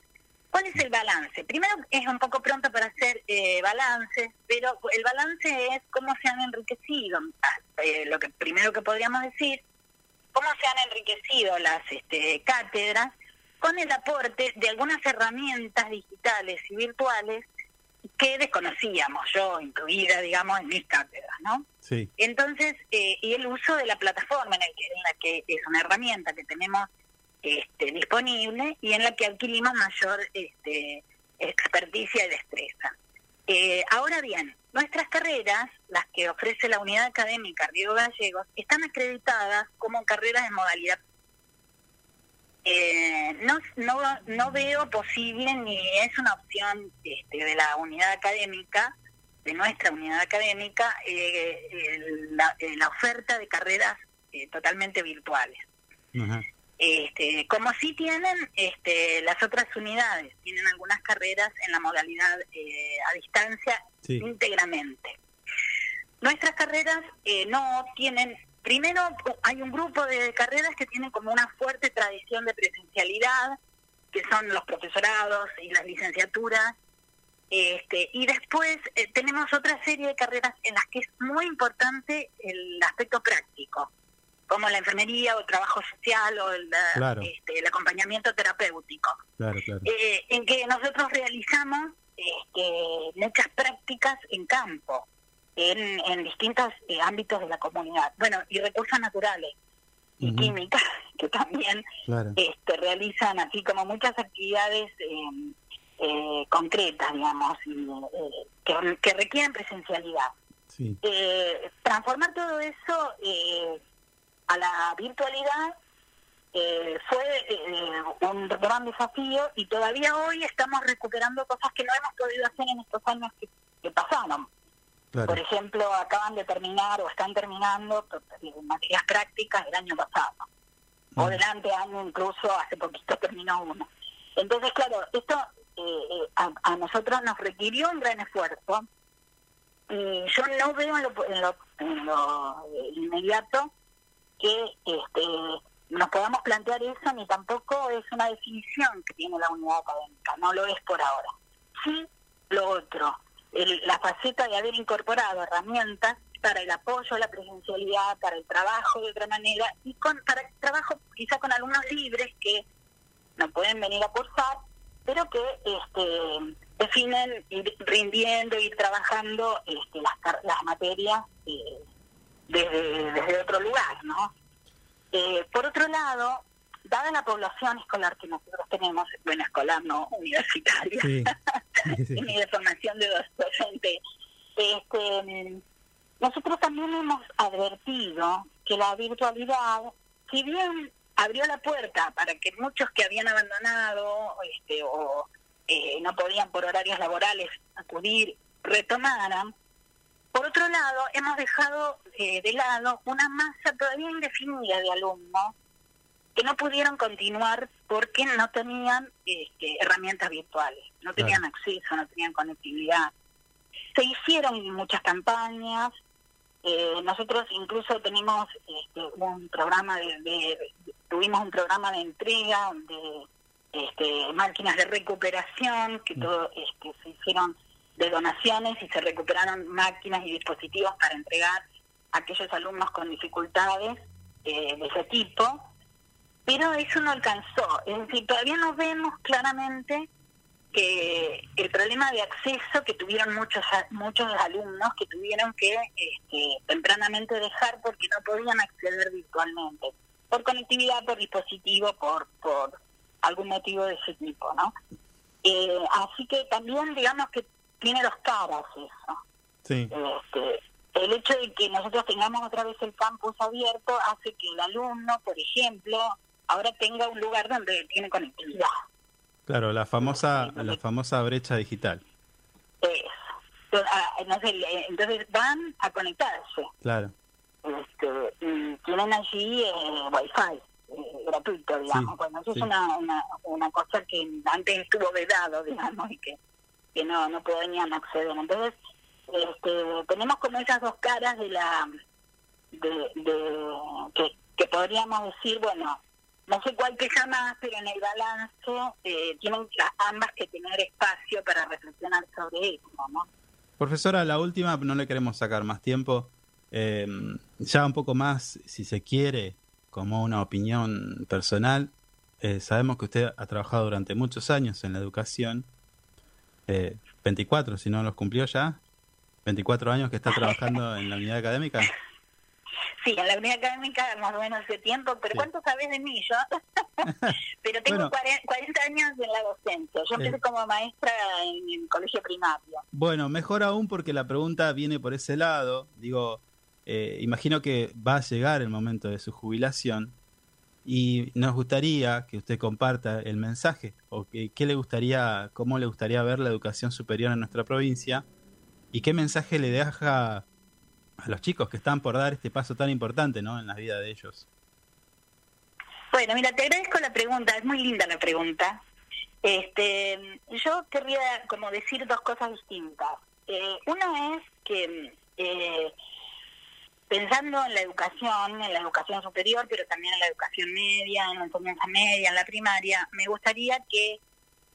¿Cuál es el balance? Primero es un poco pronto para hacer eh, balance, pero el balance es cómo se han enriquecido. Ah, eh, lo que primero que podríamos decir, cómo se han enriquecido las este, cátedras con el aporte de algunas herramientas digitales y virtuales que desconocíamos, yo incluida, digamos, en mis cátedras, ¿no?
Sí.
Entonces, eh, y el uso de la plataforma en, el que, en la que es una herramienta que tenemos este, disponible y en la que adquirimos mayor este, experticia y destreza. Eh, ahora bien, nuestras carreras, las que ofrece la unidad académica Río Gallegos, están acreditadas como carreras de modalidad. Eh, no, no, no veo posible ni es una opción este, de la unidad académica, de nuestra unidad académica, eh, eh, la oferta de carreras totalmente virtuales. Este, como sí tienen este, las otras unidades, tienen algunas carreras en la modalidad eh, a distancia
Sí.
íntegramente. Nuestras carreras eh, no tienen, primero hay un grupo de carreras que tienen como una fuerte tradición de presencialidad, que son los profesorados y las licenciaturas, este, y después eh, tenemos otra serie de carreras en las que es muy importante el aspecto práctico, como la enfermería o el trabajo social o el,
Claro.
este, el acompañamiento terapéutico,
Claro, claro.
eh, en que nosotros realizamos este, muchas prácticas en campo, en, en distintos eh, ámbitos de la comunidad. Bueno, y recursos naturales y
Ujú.
químicas, que también este, realizan así como muchas actividades eh, eh, concretas, digamos, y, eh, que, que requieren presencialidad.
Sí.
Eh, transformar todo eso eh, a la virtualidad eh, fue eh, un gran desafío y todavía hoy estamos recuperando cosas que no hemos podido hacer en estos años que, que pasaron.
Claro.
Por ejemplo, acaban de terminar o están terminando eh, materias prácticas del año pasado. O del anteaño incluso, hace poquito terminó uno. Entonces, claro, esto eh, a, a nosotros nos requirió un gran esfuerzo y yo no veo en lo, en lo, en lo, inmediato que este, nos podamos plantear eso, ni tampoco es una definición que tiene la unidad académica, no lo es por ahora. Sí, lo otro, la faceta de haber incorporado herramientas para el apoyo a la presencialidad, para el trabajo de otra manera, y con para el trabajo quizá con alumnos libres que no pueden venir a cursar, pero que este, definen ir rindiendo, ir trabajando este, las, las materias eh, desde, desde otro lugar, ¿no? Eh, por otro lado, dada la población escolar que nosotros tenemos, bueno, escolar no universitaria,
Sí. Sí, sí.
ni de formación de doc- docente, este, nosotros también hemos advertido que la virtualidad, si bien abrió la puerta para que muchos que habían abandonado este, o eh, no podían por horarios laborales acudir, retomaran, por otro lado, hemos dejado eh, de lado una masa todavía indefinida de alumnos que no pudieron continuar porque no tenían este, herramientas virtuales, no tenían acceso, no tenían conectividad. Se hicieron muchas campañas, eh, nosotros incluso tenemos este, un programa de, de- tuvimos un programa de entrega de este, máquinas de recuperación que todo este, se hicieron de donaciones y se recuperaron máquinas y dispositivos para entregar a aquellos alumnos con dificultades eh, de ese tipo, pero eso no alcanzó. Es decir, todavía no vemos claramente que el problema de acceso que tuvieron muchos muchos alumnos que tuvieron que este, tempranamente dejar porque no podían acceder virtualmente por conectividad, por dispositivo, por por algún motivo de ese tipo, ¿no? Eh, así que también digamos que tiene dos caras eso.
Sí.
Este, el hecho de que nosotros tengamos otra vez el campus abierto hace que el alumno, por ejemplo, ahora tenga un lugar donde tiene conectividad.
Claro, la famosa, la famosa brecha digital.
Eso. Ah, entonces van a conectarse.
Claro.
Este, y tienen allí eh, wifi eh, gratuito, digamos. bueno, eso es una, una, una cosa que antes estuvo vedado, digamos, y que, que no, no podían acceder. Entonces, este, tenemos como esas dos caras de la de, que, podríamos decir, bueno, no sé cuál que más, pero en el balance eh, tienen ambas que tener espacio para reflexionar sobre eso, ¿no?
Profesora, la última, no le queremos sacar más tiempo. Eh, ya un poco más, si se quiere, como una opinión personal, eh, sabemos que usted ha trabajado durante muchos años en la educación, 24 si no los cumplió ya, 24 años que está trabajando en la unidad académica.
Sí, en la unidad académica más o menos hace tiempo, pero ¿cuánto sabes de mí yo? pero tengo 40, años en la docencia. Yo empecé como maestra en el colegio primario.
Bueno, mejor aún porque la pregunta viene por ese lado. Digo, eh, imagino que va a llegar el momento de su jubilación y nos gustaría que usted comparta el mensaje o que, qué le gustaría, cómo le gustaría ver la educación superior en nuestra provincia y qué mensaje le deja a los chicos que están por dar este paso tan importante ¿no? en la vida de ellos?
Bueno, mira, te agradezco la pregunta, es muy linda la pregunta. Este, yo querría como decir dos cosas distintas. Eh, una es que eh, pensando en la educación, en la educación superior, pero también en la educación media, en la enseñanza media, en la primaria, me gustaría que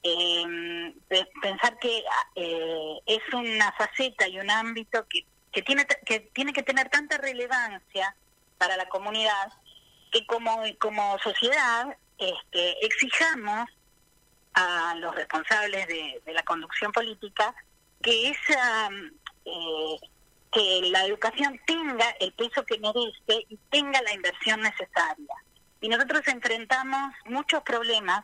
eh, pensar que eh, es una faceta y un ámbito que que tiene que tiene que tener tanta relevancia para la comunidad que como como sociedad este, exijamos a los responsables de, la conducción política que esa eh, que la educación tenga el peso que merece y tenga la inversión necesaria y nosotros enfrentamos muchos problemas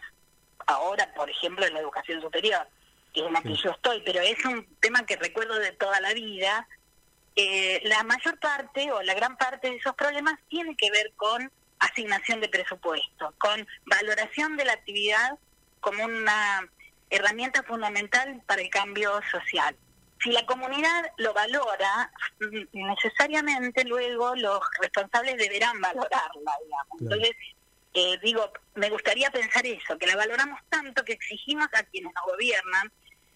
ahora por ejemplo en la educación superior que es en la que yo estoy pero es un tema que recuerdo de toda la vida eh, la mayor parte o la gran parte de esos problemas tiene que ver con asignación de presupuesto, con valoración de la actividad como una herramienta fundamental para el cambio social. Si la comunidad lo valora, mm, necesariamente luego los responsables deberán valorarla, digamos. Entonces, eh, digo, me gustaría pensar eso, que la valoramos tanto que exigimos a quienes nos gobiernan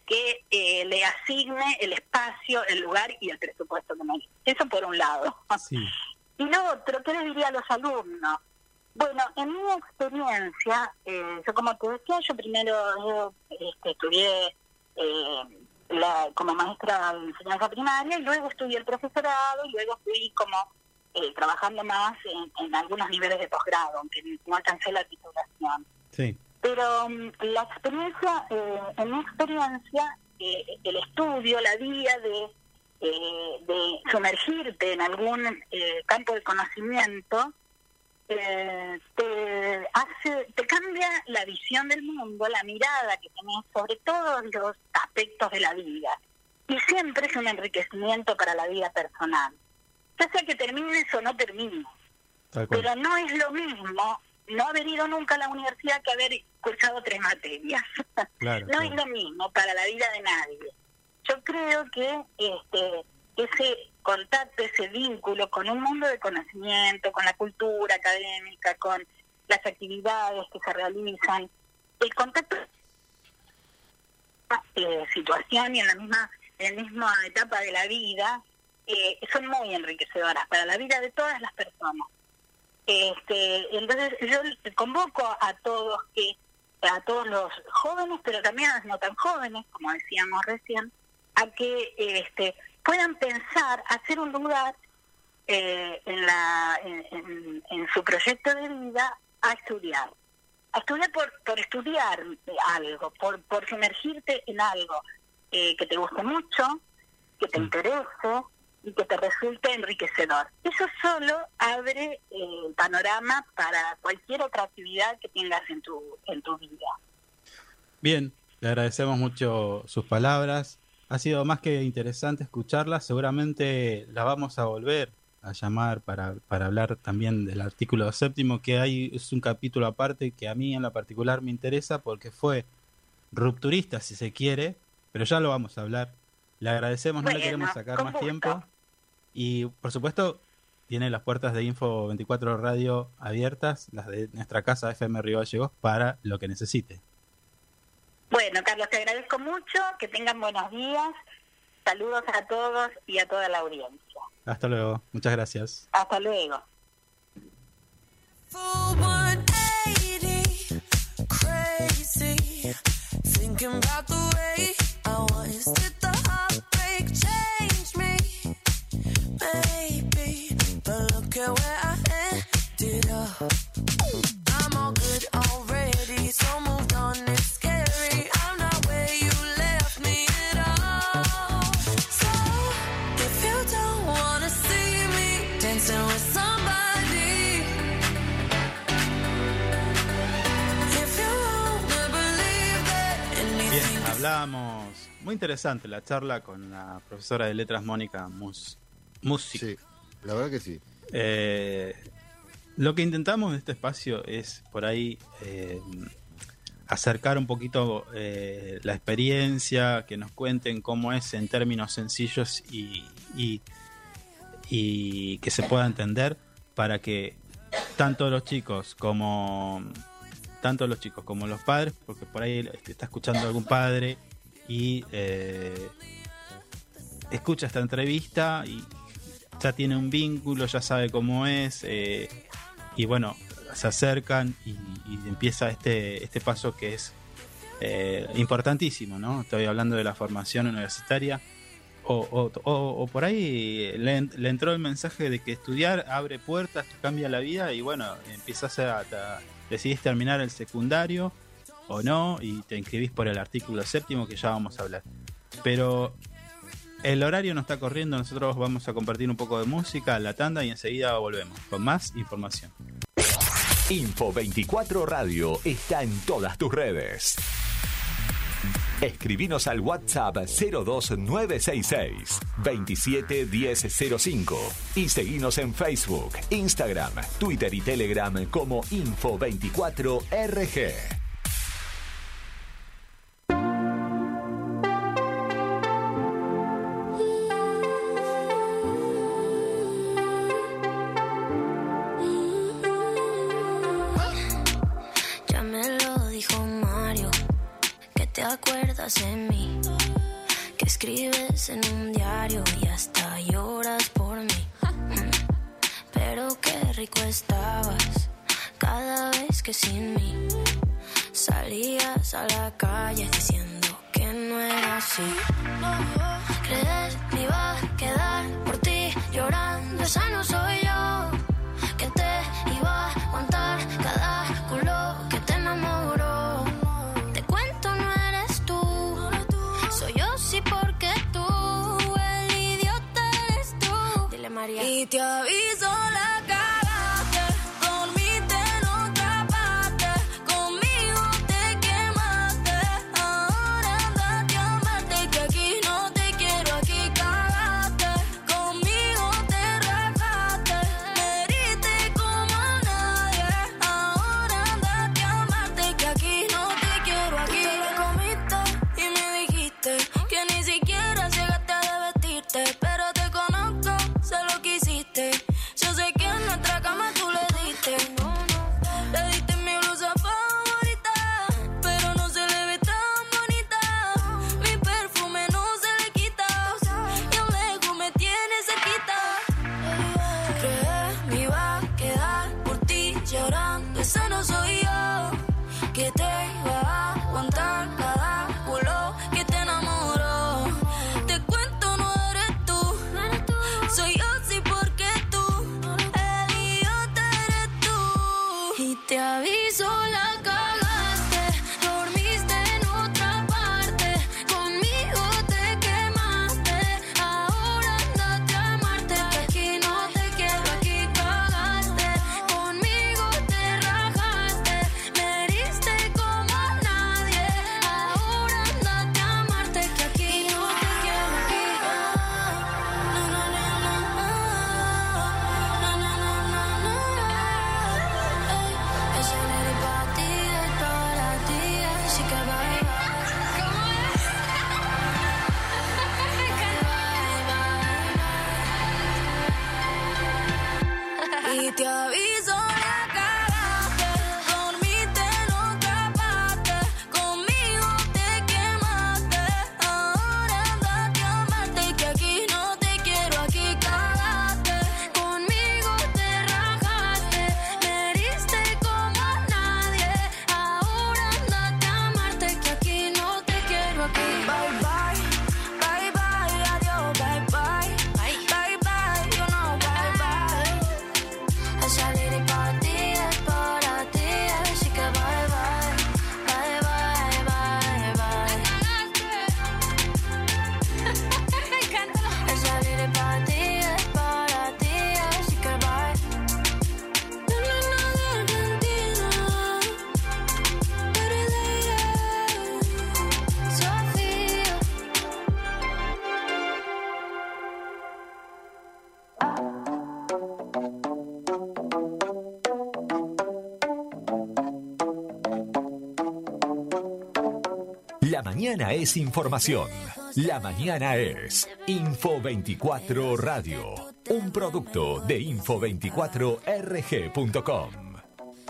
que eh, le asigne el espacio, el lugar y el presupuesto que merece. Eso por un lado. Y lo otro, ¿qué le diría a los alumnos? Bueno, en mi experiencia, eh, yo como te decía, yo primero este, estudié eh, la, como maestra de enseñanza primaria y luego estudié el profesorado y luego fui como trabajando más en, en, algunos niveles de posgrado, aunque no alcancé la titulación.
Sí.
Pero mm, la experiencia, eh, en mi experiencia, eh, el estudio, la vía de, eh, de sumergirte en algún campo de conocimiento, te hace, te cambia la visión del mundo, la mirada que tenés sobre todos los aspectos de la vida. Y siempre es un enriquecimiento para la vida personal. Ya sea que termines o no termines. Pero no es lo mismo no haber ido nunca a la universidad que haber cursado tres materias. no es lo mismo para la vida de nadie. Yo creo que este ese contacto, ese vínculo con un mundo de conocimiento, con la cultura académica, con las actividades que se realizan, el contacto situación y en la misma en la misma etapa de la vida eh, son muy enriquecedoras para la vida de todas las personas. Este, entonces yo convoco a todos que a todos los jóvenes, pero también a los no tan jóvenes, como decíamos recién, a que este, puedan pensar hacer un lugar eh, en, la, en, su proyecto de vida a estudiar. A estudiar por, por estudiar algo, por, por sumergirte en algo eh, que te guste mucho, que te interese, y que te resulte enriquecedor. Eso solo abre eh, el panorama para cualquier otra actividad que tengas en tu, en tu vida.
Bien, le agradecemos mucho sus palabras. Ha sido más que interesante escucharlas. Seguramente la vamos a volver a llamar para, para hablar también del artículo séptimo, que hay, es un capítulo aparte que a mí en la particular me interesa porque fue rupturista si se quiere, pero ya lo vamos a hablar. Le agradecemos, no le queremos sacar más
gusto.
tiempo. Y por supuesto, tiene las puertas de Info 24 Radio abiertas, las de nuestra casa FM Río Gallegos, para lo que necesite.
Bueno, Carlos, te agradezco mucho, que tengan buenos días. Saludos a todos y a toda la audiencia.
Hasta luego, muchas gracias.
Hasta luego.
Full 180, crazy. Thinking about the way I was. Did the heartbreak change me? Maybe, but look at where I ended up.
Hablamos. Muy interesante la charla con la profesora de letras Mónica Mus Music.
Sí, la verdad que sí.
Eh, lo que intentamos en este espacio es por ahí eh, acercar un poquito eh, la experiencia, que nos cuenten cómo es en términos sencillos y, y- y que se pueda entender para que tanto los chicos como tanto los chicos como los padres, porque por ahí está escuchando algún padre y eh, escucha esta entrevista y ya tiene un vínculo, ya sabe cómo es, eh, y bueno, se acercan y, empieza este, este paso que es eh, importantísimo, ¿no? Estoy hablando de la formación universitaria. O, o- por ahí le entró el mensaje de que estudiar abre puertas, cambia la vida y bueno, empiezas a, a- decidís terminar el secundario o no y te inscribís por el artículo séptimo que ya vamos a hablar. Pero el horario no está corriendo, nosotros vamos a compartir un poco de música, la tanda y enseguida volvemos con más información.
Info 24 Radio está en todas tus redes. Escribinos al WhatsApp 02966 271005 y seguinos en Facebook, Instagram, Twitter y Telegram como
Info24RG. Acuerdas de mí, que escribes en un diario y hasta lloras por mí. Pero qué rico estabas cada vez que sin mí salías a la calle diciendo que no era así. Crees me iba a quedar por ti llorando, esa no soy te aviso es
información. La mañana es Info 24 Radio. Un producto de info24rg.com.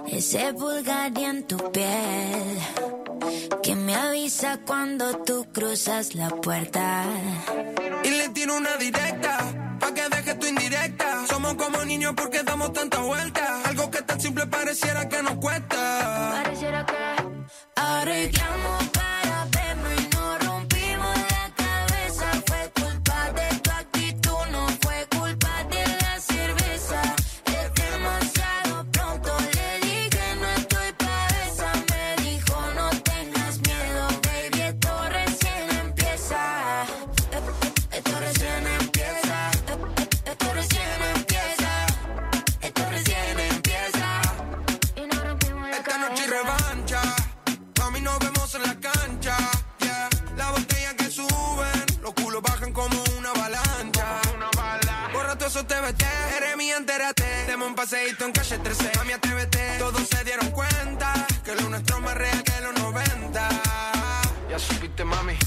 Ese pulgar en tu piel que me avisa cuando tú cruzas la puerta.
Y le tiro una directa, pa' que deje tu indirecta. Somos como niños porque damos tanta vuelta. Algo que tan simple pareciera que nos cuesta.
Pareciera que arreglamos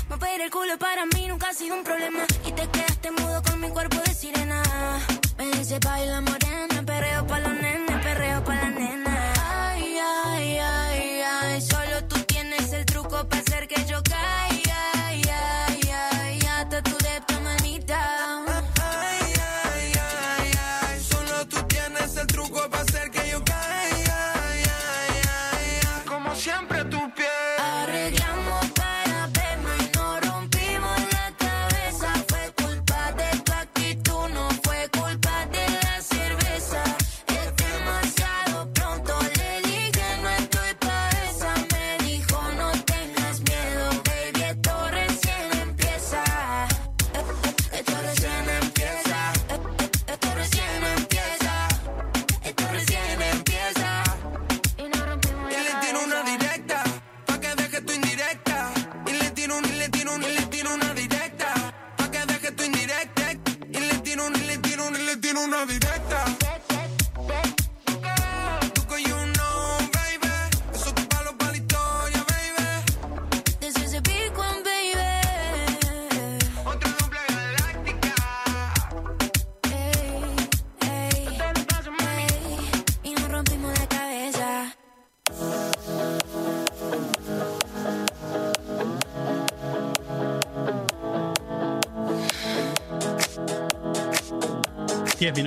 Mover el culo para mí nunca ha sido un problema. Y te quedaste mudo con mi cuerpo de sirena. Me dice baila morena, perreo pa' los nenes, perreo pa' la nena. Ay, ay, ay, ay, solo tú tienes el truco para hacer que yo caiga.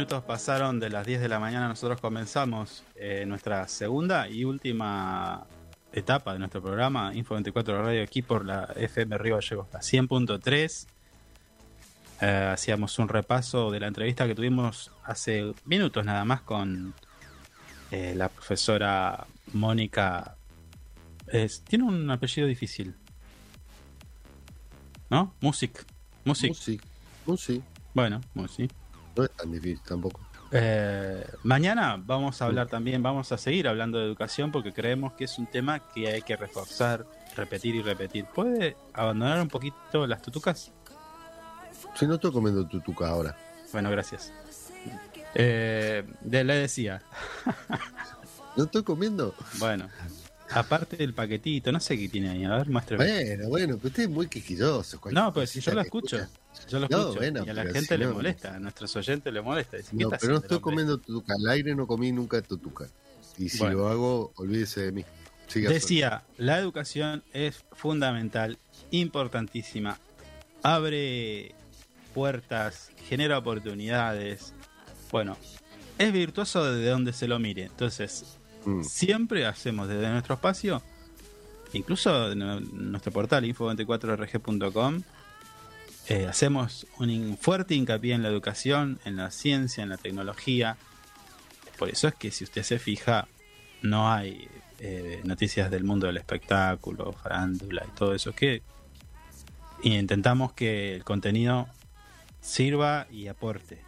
Minutos pasaron de las 10 de la mañana. Nosotros comenzamos eh, nuestra segunda y última etapa de nuestro programa, Info 24 Radio, aquí por la FM Río Gallegos, la 100.3. Eh, hacíamos un repaso de la entrevista que tuvimos hace minutos nada más con eh, la profesora Mónica. es- tiene un apellido difícil. ¿No? Music. Music.
Music. Music.
Bueno, Music.
No es tan difícil tampoco.
Eh, mañana vamos a hablar también, vamos a seguir hablando de educación porque creemos que es un tema que hay que reforzar, repetir y repetir. ¿Puede abandonar un poquito las tutucas?
Si no estoy comiendo tutuca ahora.
Bueno, gracias. Eh, de- le decía,
¿No estoy comiendo?
bueno, aparte del paquetito, no sé qué tiene ahí, a ver, muéstrame.
Bueno, bueno, pero usted es muy quisquilloso.
No, pues si yo lo escucho,
escucha.
yo lo
No,
escucho
bueno,
y a la gente
si
le
no-
molesta, a nuestros oyentes le molesta. Dicen, ¿qué
No, pero no estoy comiendo tutuca. Al aire no comí nunca tutuca. Y si
Bueno.
lo hago, olvídese de mí. Siga solo.
Decía, la educación es fundamental, importantísima. Abre puertas, genera oportunidades. Bueno, es virtuoso desde donde se lo mire. Entonces,
Mm.
siempre hacemos desde nuestro espacio incluso en nuestro portal info24rg.com eh, hacemos un fuerte hincapié en la educación, en la ciencia, en la tecnología. Por eso es que si usted se fija, no hay eh, noticias del mundo del espectáculo, farándula y todo eso. Que y intentamos que el contenido sirva y aporte.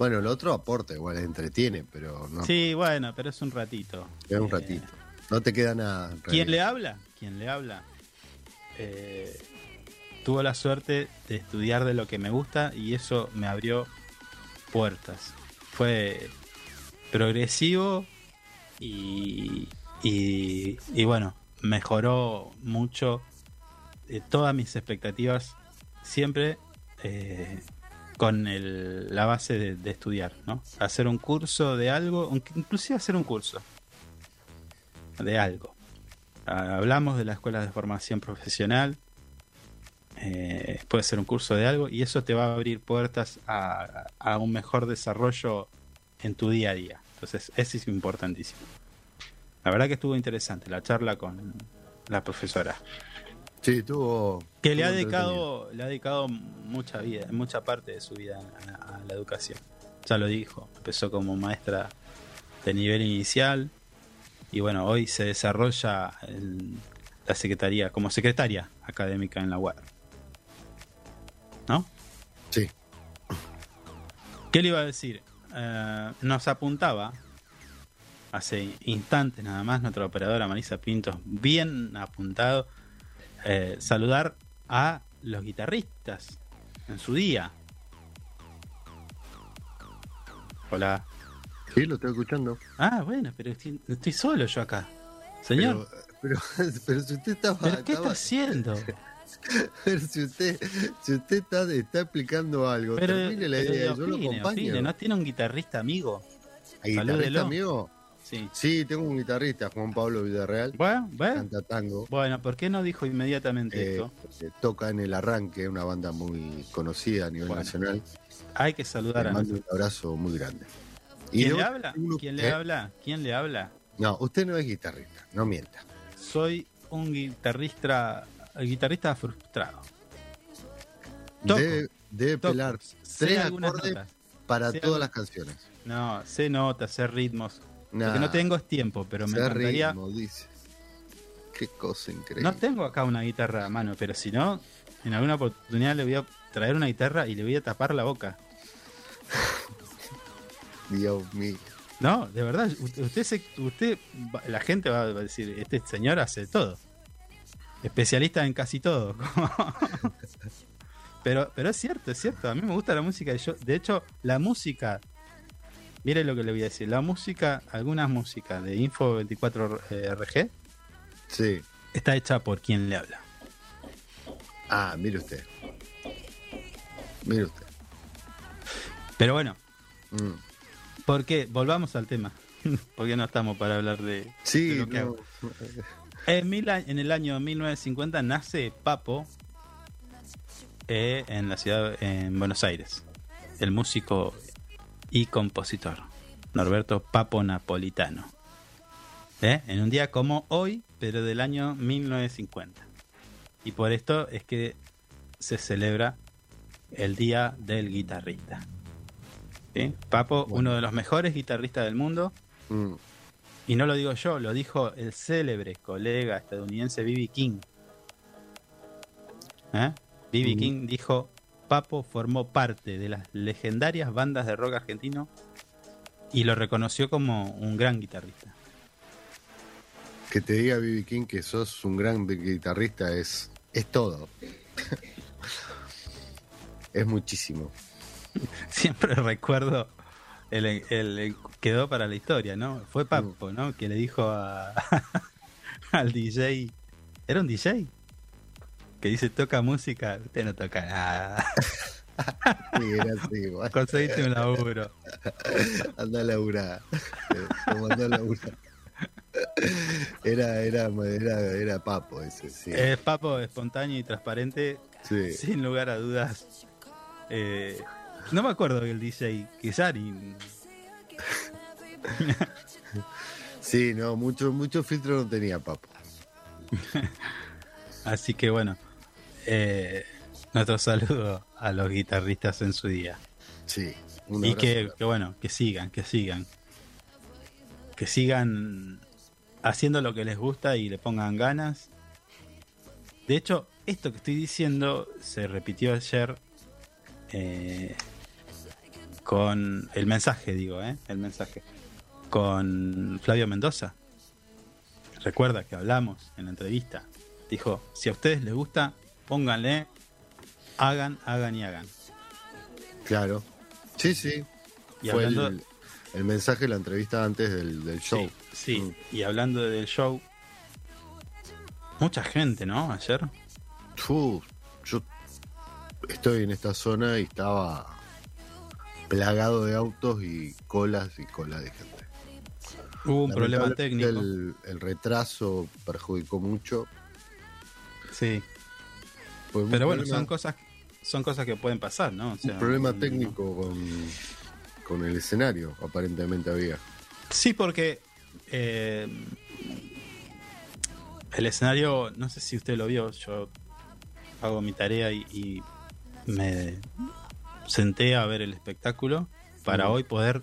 Bueno, el otro aporta, igual entretiene, pero no.
Sí, bueno, pero es un ratito.
Es un
Eh,
ratito. No te queda nada.
¿Quién le habla? ¿Quién le habla? Eh, tuvo la suerte de estudiar de lo que me gusta y eso me abrió puertas. Fue progresivo y, y, y bueno, mejoró mucho eh, todas mis expectativas siempre eh, con el- la base de, de estudiar, ¿no? Hacer un curso de algo, inclusive hacer un curso de algo. Ah, Hablamos de la escuela de formación profesional, eh, puede ser un curso de algo y eso te va a abrir puertas a, a un mejor desarrollo en tu día a día. Entonces, eso es importantísimo. La verdad que estuvo interesante la charla con la profesora.
Sí, tuvo.
Que le ha dedicado, le ha dedicado mucha vida, mucha parte de su vida a, a la educación. Ya lo dijo, empezó como maestra de nivel inicial y bueno, hoy se desarrolla la secretaría, como secretaria académica en la UAR. ¿No?
Sí.
¿Qué le iba a decir? Eh, nos apuntaba hace instantes nada más nuestra operadora Marisa Pintos, bien apuntado, eh, saludar a los guitarristas en su día. Hola.
Sí, lo estoy escuchando.
Ah, bueno, pero estoy, estoy solo yo acá. Señor,
Pero, pero, pero si usted estaba.
¿pero qué está haciendo?
pero si usted, si usted está, está explicando algo,
Pero,
termine la idea, yo lo acompaño.
opine, ¿no tiene un guitarrista amigo?
¿Hay guitarrista amigo?
Sí.
Sí, tengo un guitarrista, Juan Pablo Villarreal.
Bueno, bueno.
Canta tango.
Bueno, ¿por qué no dijo inmediatamente
eh,
esto?
eh, toca en el arranque, una banda muy conocida a nivel
Bueno,
nacional.
Hay que saludar
Le
a
mando
nuestro-
un abrazo muy grande.
¿Quién le habla?
uno-
¿Quién le
¿eh?
habla? ¿Quién le habla?
No, usted no es guitarrista, no mienta.
Soy un guitarrista, guitarrista frustrado. Toco.
Debe, debe
Toco.
pelar tres acordes
notas.
para
Sé
todas las canciones.
No, sé notas, sé ritmos. Lo que no tengo es tiempo, pero me encantaría.
ritmo, dice. Qué cosa increíble.
No tengo acá una guitarra a mano, pero si no, en alguna oportunidad le voy a traer una guitarra y le voy a tapar la boca.
Dios mío.
No, de verdad, usted, usted, se- usted va- la gente va a decir, este señor hace todo. Especialista en casi todo. pero, pero es cierto, es cierto. A mí me gusta la música. y Yo, de hecho, la música, mire lo que le voy a decir. La música, algunas músicas de Info 24 eh, RG,
Sí.
está hecha por quien le habla.
Ah, mire usted. Mire usted.
Pero bueno,
Mm.
¿por qué? Volvamos al tema. Porque no estamos para hablar de,
Sí,
de lo que
no.
hago. En, mil en el año 1950 nace Papo eh, en la ciudad, en Buenos Aires. El músico y compositor Norberto Papo Napolitano. ¿Eh? En un día como hoy, pero del año 1950. Y por esto es que se celebra el Día del Guitarrista. ¿Sí? Papo, uno de los mejores guitarristas del mundo,
Mm.
y no lo digo yo, lo dijo el célebre colega estadounidense B.B. King. ¿Eh? B.B.
Ujú.
King dijo, Papo formó parte de las legendarias bandas de rock argentino y lo reconoció como un gran guitarrista.
Que te diga B.B. King que sos un gran guitarrista es, es todo. es muchísimo.
Siempre recuerdo, el, el- el- quedó para la historia, ¿no? Fue Papo, ¿no? Que le dijo a, al DJ, ¿era un DJ? Que dice, toca música, usted no toca nada.
Sí, era así, igual.
Conseguiste un laburo.
Anda a laburar. Eh, Como anda a laburar. Era, era, era, era papo ese, sí.
Es Papo espontáneo y transparente,
Sí.
sin lugar a dudas. Eh, no me acuerdo del DJ Kisari.
Sí, no, mucho, mucho filtro no tenía, papo.
Así que bueno, eh, nuestro saludo a los guitarristas en su día.
Sí.
y que, que, bueno, que sigan, que sigan. Que sigan haciendo lo que les gusta y le pongan ganas. De hecho, esto que estoy diciendo se repitió ayer eh, con el mensaje, digo, ¿eh? El mensaje. Con Flavio Mendoza. Recuerda que hablamos en la entrevista. Dijo, si a ustedes les gusta, pónganle, hagan, hagan y hagan.
Claro. Sí, sí.
Y
Fue
hablando-
el, el mensaje de la entrevista antes del, del show.
Sí, sí.
Mm.
y hablando del show, mucha gente, ¿no? Ayer.
Fu, yo estoy en esta zona y estaba plagado de autos y colas y colas de gente.
Hubo un problema técnico.
El, el retraso perjudicó mucho.
Sí.
Un
Pero bueno,
problema-
son cosas, son cosas que pueden pasar, ¿no? O sea,
un problema técnico con, con el escenario, aparentemente había.
Sí, porque eh, el escenario, no sé si usted lo vio, yo hago mi tarea y, y me senté a ver el espectáculo para hoy poder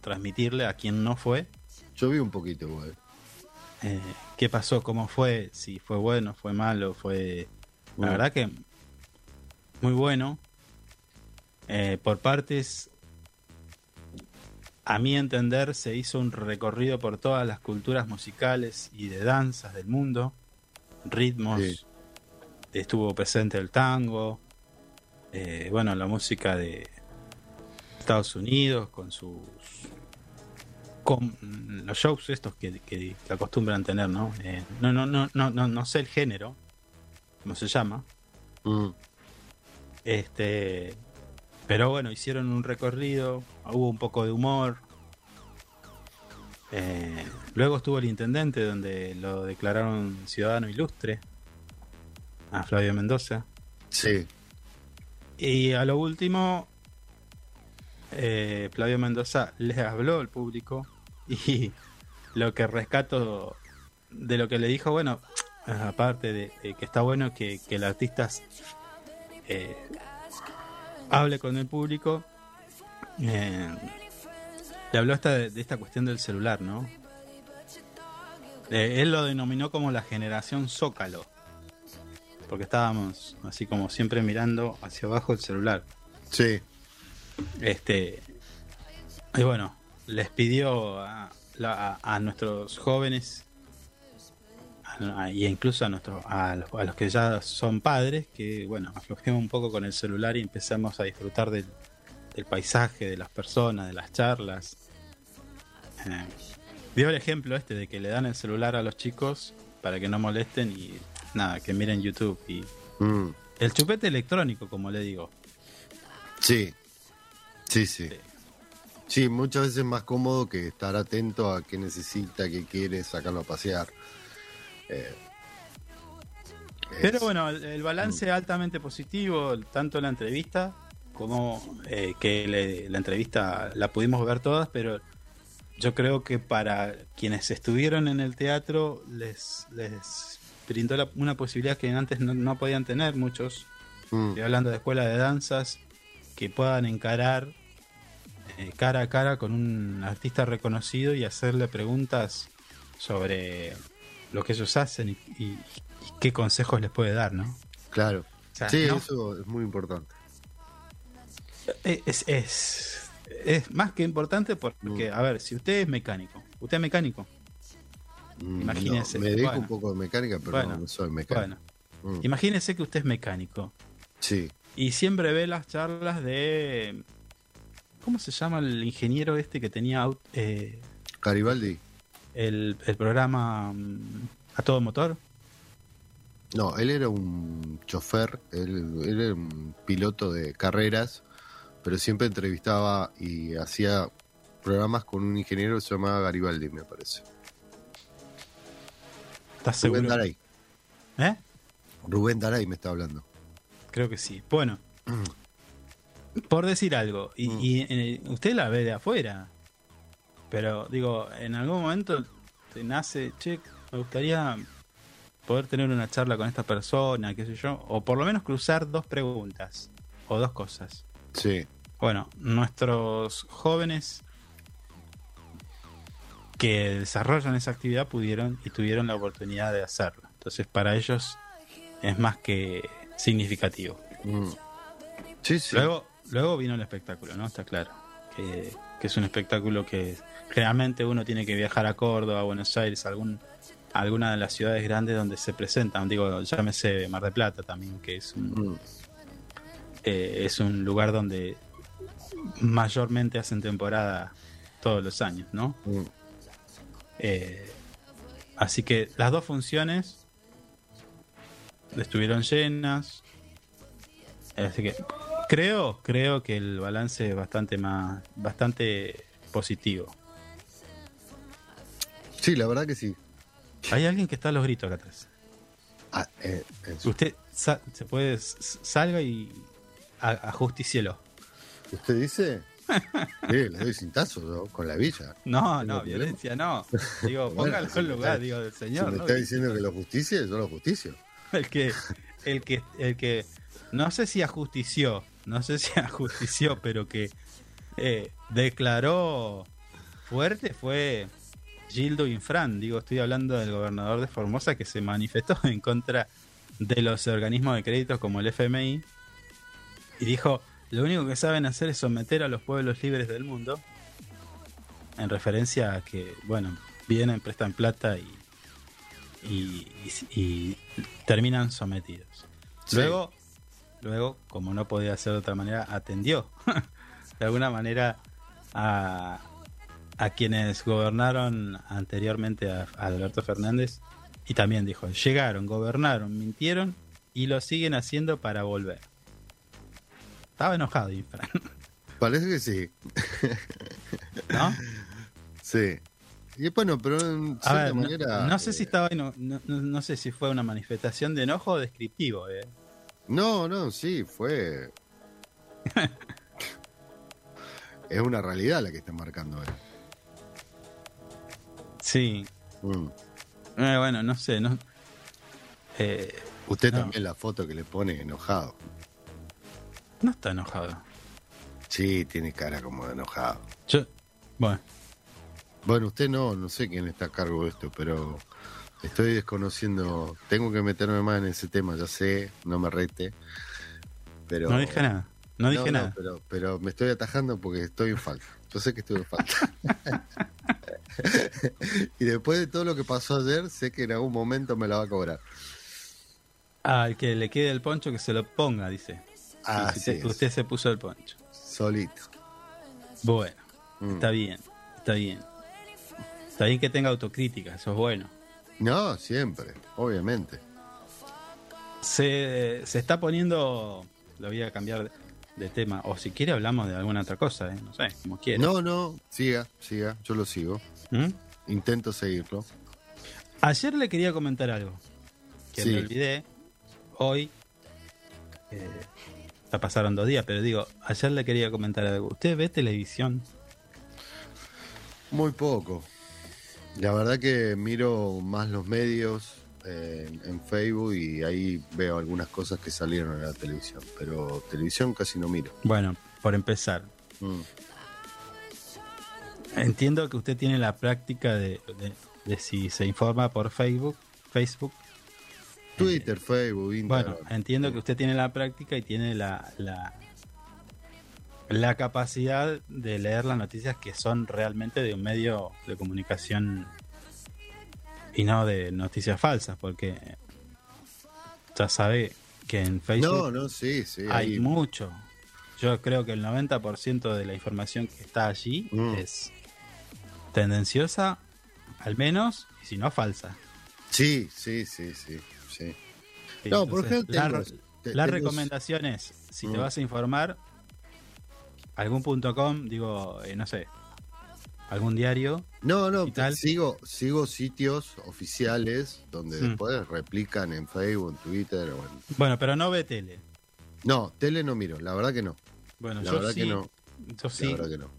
transmitirle a quien no fue
Yo vi un poquito igual.
eh, qué pasó, cómo fue, si fue bueno, fue malo, fue... La
Mm.
verdad que muy bueno. Eh, por partes, a mi entender, se hizo un recorrido por todas las culturas musicales y de danzas del mundo, ritmos,
Sí.
estuvo presente el tango, eh, bueno, la música de Estados Unidos con sus con los shows estos que, que- que acostumbran tener, ¿no? Eh, no, no, no, no, no, no sé el género, cómo se llama.
Mm.
Este, pero bueno, hicieron un recorrido, hubo un poco de humor. Eh, luego estuvo el intendente, donde lo declararon ciudadano ilustre, a Flavio Mendoza.
Sí,
Y a lo último, eh, Flavio Mendoza les habló al público y lo que rescato de lo que le dijo, bueno, aparte de, de que está bueno que, que el artista eh, hable con el público, eh, le habló hasta de, de esta cuestión del celular, ¿no? Eh, él lo denominó como la generación Zócalo, porque estábamos así como siempre mirando hacia abajo el celular.
sí.
Este y bueno, les pidió a, la- a- a nuestros jóvenes y incluso a nuestros a los, a los que ya son padres que bueno aflojemos un poco con el celular y empezamos a disfrutar del, del paisaje, de las personas, de las charlas. Eh, dio el ejemplo este de que le dan el celular a los chicos para que no molesten y nada, que miren YouTube y
Mm.
el chupete electrónico, como le digo.
Sí, sí, sí. Sí, muchas veces es más cómodo que estar atento a qué necesita, qué quiere, sacarlo a pasear. Eh,
Pero bueno, el, el balance altamente positivo, tanto la entrevista como eh, que le- la entrevista la pudimos ver todas, pero yo creo que para quienes estuvieron en el teatro les, les brindó la- una posibilidad que antes no, no podían tener muchos.
Mm,
Estoy hablando de escuela de danzas que puedan encarar eh, cara a cara con un artista reconocido y hacerle preguntas sobre lo que ellos hacen y, y- y qué consejos les puede dar, ¿no?
claro.
O sea,
Sí,
no-
eso es muy importante.
Eh, Es, es, es más que importante porque, a ver, si usted es mecánico, usted es mecánico,
Mm,
Imagínese,
no, me dedico
bueno.
un poco de mecánica, pero
Bueno,
no, no soy mecánico.
bueno,
Mm,
imagínese que usted es mecánico
sí,
y siempre ve las charlas de... ¿Cómo se llama el ingeniero este que tenía eh,
Garibaldi.
El, el programa mm, a todo motor?
No, él era un chofer, él, él era un piloto de carreras, pero siempre entrevistaba y hacía programas con un ingeniero que se llamaba Garibaldi, me parece.
¿Estás seguro?
Rubén Daray.
¿Eh?
Rubén Daray me está hablando.
Creo que sí. Bueno, por decir algo, y, y, eh, usted la ve de afuera, pero digo, en algún momento te nace, che, me gustaría poder tener una charla con esta persona, qué sé yo, o por lo menos cruzar dos preguntas o dos cosas.
Sí.
Bueno, nuestros jóvenes que desarrollan esa actividad pudieron y tuvieron la oportunidad de hacerlo. Entonces, para ellos es más que significativo.
Mm. Sí, sí.
Luego, luego vino el espectáculo, ¿no? Está claro. Que, que es un espectáculo que generalmente uno tiene que viajar a Córdoba, a Buenos Aires, a algún, a alguna de las ciudades grandes donde se presentan. Digo, llámese Mar del Plata también, que es un,
Mm.
eh, es un lugar donde mayormente hacen temporada todos los años, ¿no?
Mm.
Eh, así que las dos funciones estuvieron llenas. Así que creo, creo que el balance es bastante más, bastante positivo.
Sí, la verdad que sí.
Hay alguien que está a los gritos acá atrás.
Ah, eh,
Usted sa- se puede salga y ajusticielo.
¿Usted dice? Sí, le doy cintazo ¿no? con la villa.
No, no, violencia no. Digo, póngalo
si
en
me
lugar,
está-
digo, del
Si
señor.
me
¿no?
está diciendo que lo justicie, yo lo justicio.
El que, el que, el que, no sé si ajustició, no sé si ajustició, pero que eh, declaró fuerte fue Gildo Infran. Digo, estoy hablando del gobernador de Formosa que se manifestó en contra de los organismos de créditos como el FMI y dijo, lo único que saben hacer es someter a los pueblos libres del mundo en referencia a que, bueno, vienen, prestan plata y, y, y- y terminan sometidos.
Sí.
Luego, luego, como no podía ser de otra manera, atendió de alguna manera a, a quienes gobernaron anteriormente a, a Alberto Fernández y también dijo, llegaron, gobernaron, mintieron y lo siguen haciendo para volver. Estaba enojado, Infran,
Parece que sí.
¿no?
Sí. Y bueno, pero en
A
cierta
ver, no,
manera.
no sé si
eh,
estaba no, no- no sé si fue una manifestación de enojo o descriptivo, eh.
No, no, sí, fue. es una realidad la que está marcando él.
Sí.
Mm.
Eh, bueno, no sé, no. Eh,
Usted
No.
también la foto que le pone enojado.
no está enojado.
Sí, tiene cara como de enojado.
Yo, bueno,
Bueno, usted no, no sé quién está a cargo de esto, pero estoy desconociendo. Tengo que meterme más en ese tema, ya sé, no me rete. Pero,
no dije nada. No dije nada.
pero, pero me estoy atajando porque estoy en falta. Yo sé que estoy en falta. y después de todo lo que pasó ayer, sé que en algún momento me la va a cobrar.
Al que le quede el poncho que se lo ponga, dice.
Ah, sí,
te- usted se puso el poncho.
solito.
Bueno,
Mm.
está bien, está bien. Está bien que tenga autocrítica, eso es bueno.
No, siempre, obviamente.
Se, se está poniendo. Lo voy a cambiar de, tema. O si quiere, hablamos de alguna otra cosa, ¿eh? No sé, como quiera.
No, no, siga, siga, yo lo sigo.
¿Mm?
Intento seguirlo.
Ayer le quería comentar algo. Que
Sí.
me olvidé. Hoy. eh, ya pasaron dos días, pero digo, ayer le quería comentar algo. ¿Usted ve televisión?
Muy poco. La verdad que miro más los medios eh, en, Facebook y ahí veo algunas cosas que salieron en la televisión, pero televisión casi no miro.
Bueno, por empezar,
Mm.
entiendo que usted tiene la práctica de, de- de si se informa por Facebook, Facebook.
Twitter, Facebook, Instagram.
Bueno, entiendo que usted tiene la práctica y tiene la, la, la capacidad de leer las noticias que son realmente de un medio de comunicación y no de noticias falsas, porque ya sabe que en Facebook
No, no, sí, sí.
hay
ahí-
mucho. Yo creo que el 90% de la información que está allí
Mm.
es tendenciosa, al menos, y si no falsa.
Sí, sí, sí, sí. sí. No, por ejemplo,
la,
te-
recomendación es, si te
Mm.
vas a informar, algún punto com, digo, eh, no sé, algún diario,
No, no,
¿Y tal?
sigo, sigo sitios oficiales donde
Mm.
después replican en Facebook, en Twitter o en...
bueno, pero no ve tele.
No, tele no miro, la verdad que no.
Bueno,
La
yo
verdad
sí,
que no.
yo
La
sí,
verdad que no.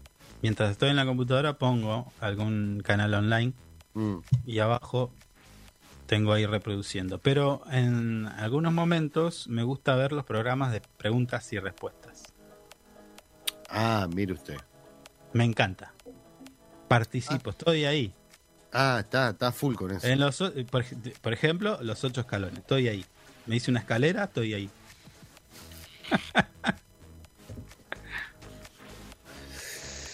mientras estoy en la computadora pongo algún canal online
Mm.
y abajo tengo ahí reproduciendo. Pero en algunos momentos me gusta ver los programas de preguntas y respuestas.
Ah, mire usted.
Me encanta. Participo, estoy ahí.
Ah, está, está full con eso.
En los, por, por ejemplo, los ocho escalones, estoy ahí. Me hice una escalera, estoy ahí.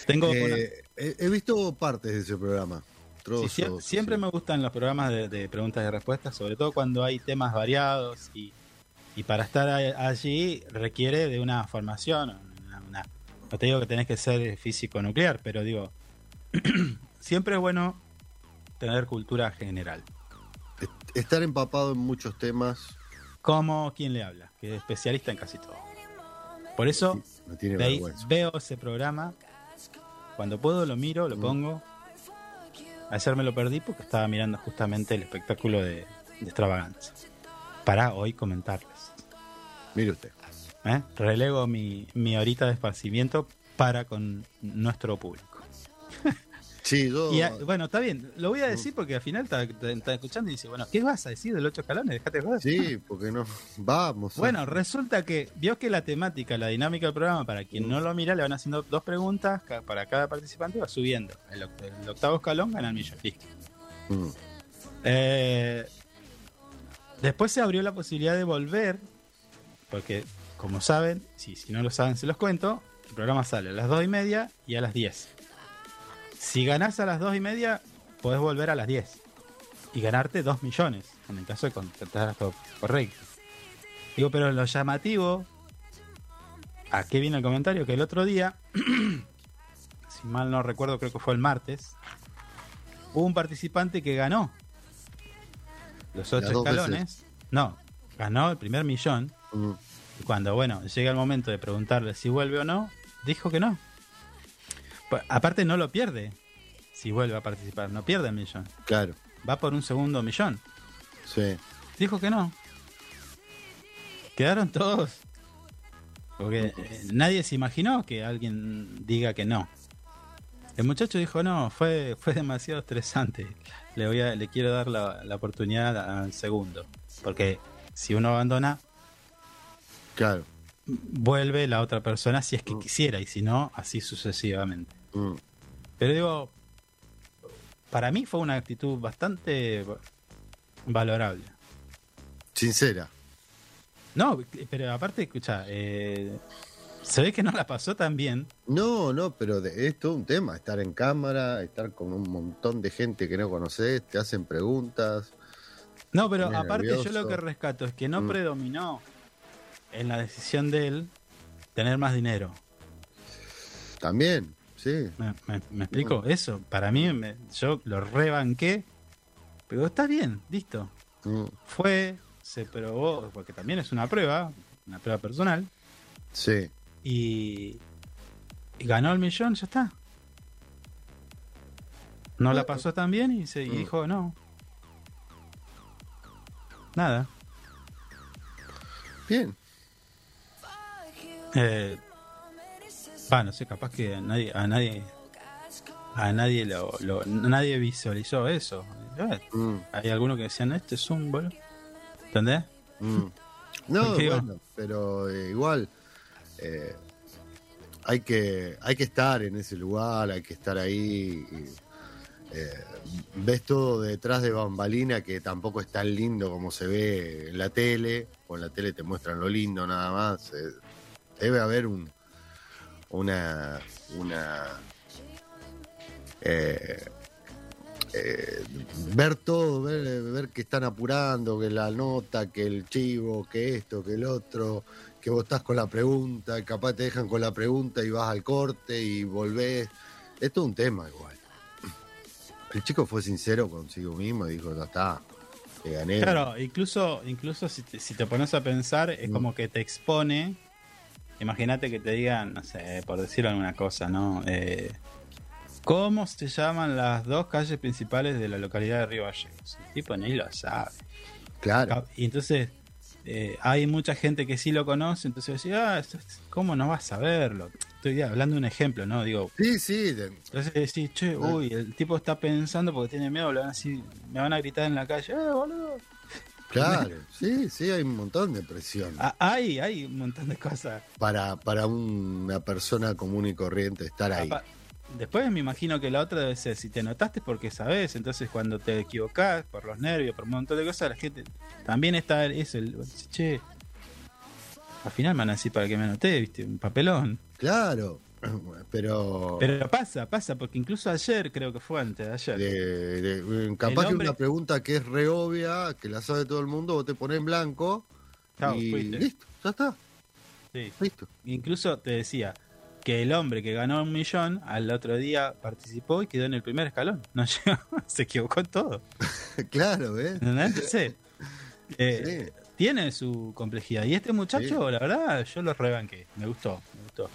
Tengo
Eh, he, he visto partes de ese programa.
Sí,
Trozos.
sie- siempre me gustan los programas de, de preguntas y respuestas, sobre todo cuando hay temas variados y, y para estar allí requiere de una formación. No te digo que tenés que ser físico nuclear, pero digo, siempre es bueno tener cultura general.
Estar empapado en muchos temas
Como quien le habla, que es especialista en casi todo. Por eso
no tiene
de ahí
vergüenza.
veo ese programa, cuando puedo lo miro,
Mm.
lo pongo. Ayer me lo perdí porque estaba mirando justamente el espectáculo de, de extravaganza. Para hoy comentarles.
Mire usted.
¿Eh? Relego mi, mi horita de esparcimiento para con nuestro público.
Sí, yo.
Y a- bueno, está bien, lo voy a decir porque al final está, escuchando y dice, bueno, ¿qué vas a decir del ocho escalones? Dejate de joder.
Sí, porque no. Vamos.
Bueno, resulta que vio que la temática, la dinámica del programa, para quien no lo mira, le van haciendo dos preguntas para cada participante, va subiendo. El, oct- el octavo escalón gana el millón.
Mm.
Eh, después se abrió la posibilidad de volver, porque como saben, si, si no lo saben se los cuento, el programa sale a las dos y media y a las 10. Si ganás a las dos y media, podés volver a las 10 y ganarte 2 millones, en el caso de contestar todo correcto. Digo, pero lo llamativo, aquí viene el comentario, que el otro día, si mal no recuerdo, creo que fue el martes, hubo un participante que ganó los
Las
ocho
dos
escalones.
veces.
No, ganó el primer millón. Cuando, bueno, llega el momento de preguntarle si vuelve o no, dijo que no. Pues, aparte no lo pierde si vuelve a participar, no pierde el millón.
Claro,
Va por un segundo millón.
sí.
Dijo que no. Quedaron todos. Porque eh, nadie se imaginó que alguien diga que no. El muchacho dijo no, fue, fue demasiado estresante. Le voy a, le quiero dar la, la oportunidad al segundo. Porque si uno abandona,
Claro.
vuelve la otra persona si es que quisiera, y si no, así sucesivamente.
Mm.
Pero digo, para mí fue una actitud bastante valorable.
Sincera.
No, pero aparte, escucha, eh, se ve que no la pasó tan bien.
No, no, pero de, es todo un tema. Estar en cámara, estar con un montón de gente que no conoces, te hacen preguntas.
No, pero aparte yo lo que rescato es que no
Mm.
predominó en la decisión de él tener más dinero.
También, sí.
¿Me, me- me explico?
Mm.
Eso, para mí, me- yo lo rebanqué. Pero está bien, listo.
Mm.
Fue, se probó, porque también es una prueba, una prueba personal.
Sí.
y, y ganó el millón, ya está. No la pasó tan bien y, se, y
Mm.
dijo no. Nada.
Bien.
Eh, no sé, capaz que a nadie, a nadie, a nadie lo, lo- nadie visualizó eso. Eh,
Mm,
Hay algunos que decían, este es un boludo. ¿Entendés?
mm. No, bueno, pero eh, igual eh, hay que hay que estar en ese lugar, hay que estar ahí. y, eh, ves todo detrás de bambalina que tampoco es tan lindo como se ve en la tele. Con la tele te muestran lo lindo nada más. eh, debe haber un una una eh, eh, ver todo, ver, ver que están apurando, que la nota, que el chivo, que esto, que el otro, que vos estás con la pregunta, capaz te dejan con la pregunta y vas al corte y volvés. Es todo un tema igual. El chico fue sincero consigo mismo y dijo, ya está, te gané.
Claro, incluso, incluso si te, si te pones a pensar, es
Mm.
como que te expone. Imagínate que te digan, no sé, por decir alguna cosa, ¿no? Eh, ¿Cómo se llaman las dos calles principales de la localidad de Río Gallegos? El tipo ni lo sabe.
Claro.
Y entonces eh, hay mucha gente que sí lo conoce, entonces decía, ah, ¿cómo no vas a saberlo? Estoy hablando de un ejemplo, ¿no? Digo,
Sí, sí.
entonces decís, che, uy, el tipo está pensando porque tiene miedo, le van me van a gritar en la calle, eh, boludo.
Claro, sí, sí, hay un montón de presión.
Ah, Hay, hay un montón de cosas.
Para, para una persona común y corriente estar ahí.
Apa- Después me imagino que la otra debe ser, si te notaste porque sabes, entonces cuando te equivocás por los nervios, por un montón de cosas, la gente también está eso, el, che, al final me van a decir para que me anoté, viste, un papelón.
Claro, pero...
Pero pasa, pasa, porque incluso ayer, creo que fue antes de ayer,
de- de- capaz que una pregunta que es re obvia, que la sabe todo el mundo, vos te pones en blanco y
fuiste.
listo, ya está,
sí.
listo.
incluso te decía que el hombre que ganó un millón al otro día participó y quedó en el primer escalón, no llegó, se equivocó en todo.
claro.
¿Entendés? Sí. Eh,
Sí.
Tiene su complejidad. Y este muchacho, la verdad, yo lo rebanqué. Me gustó, me gustó.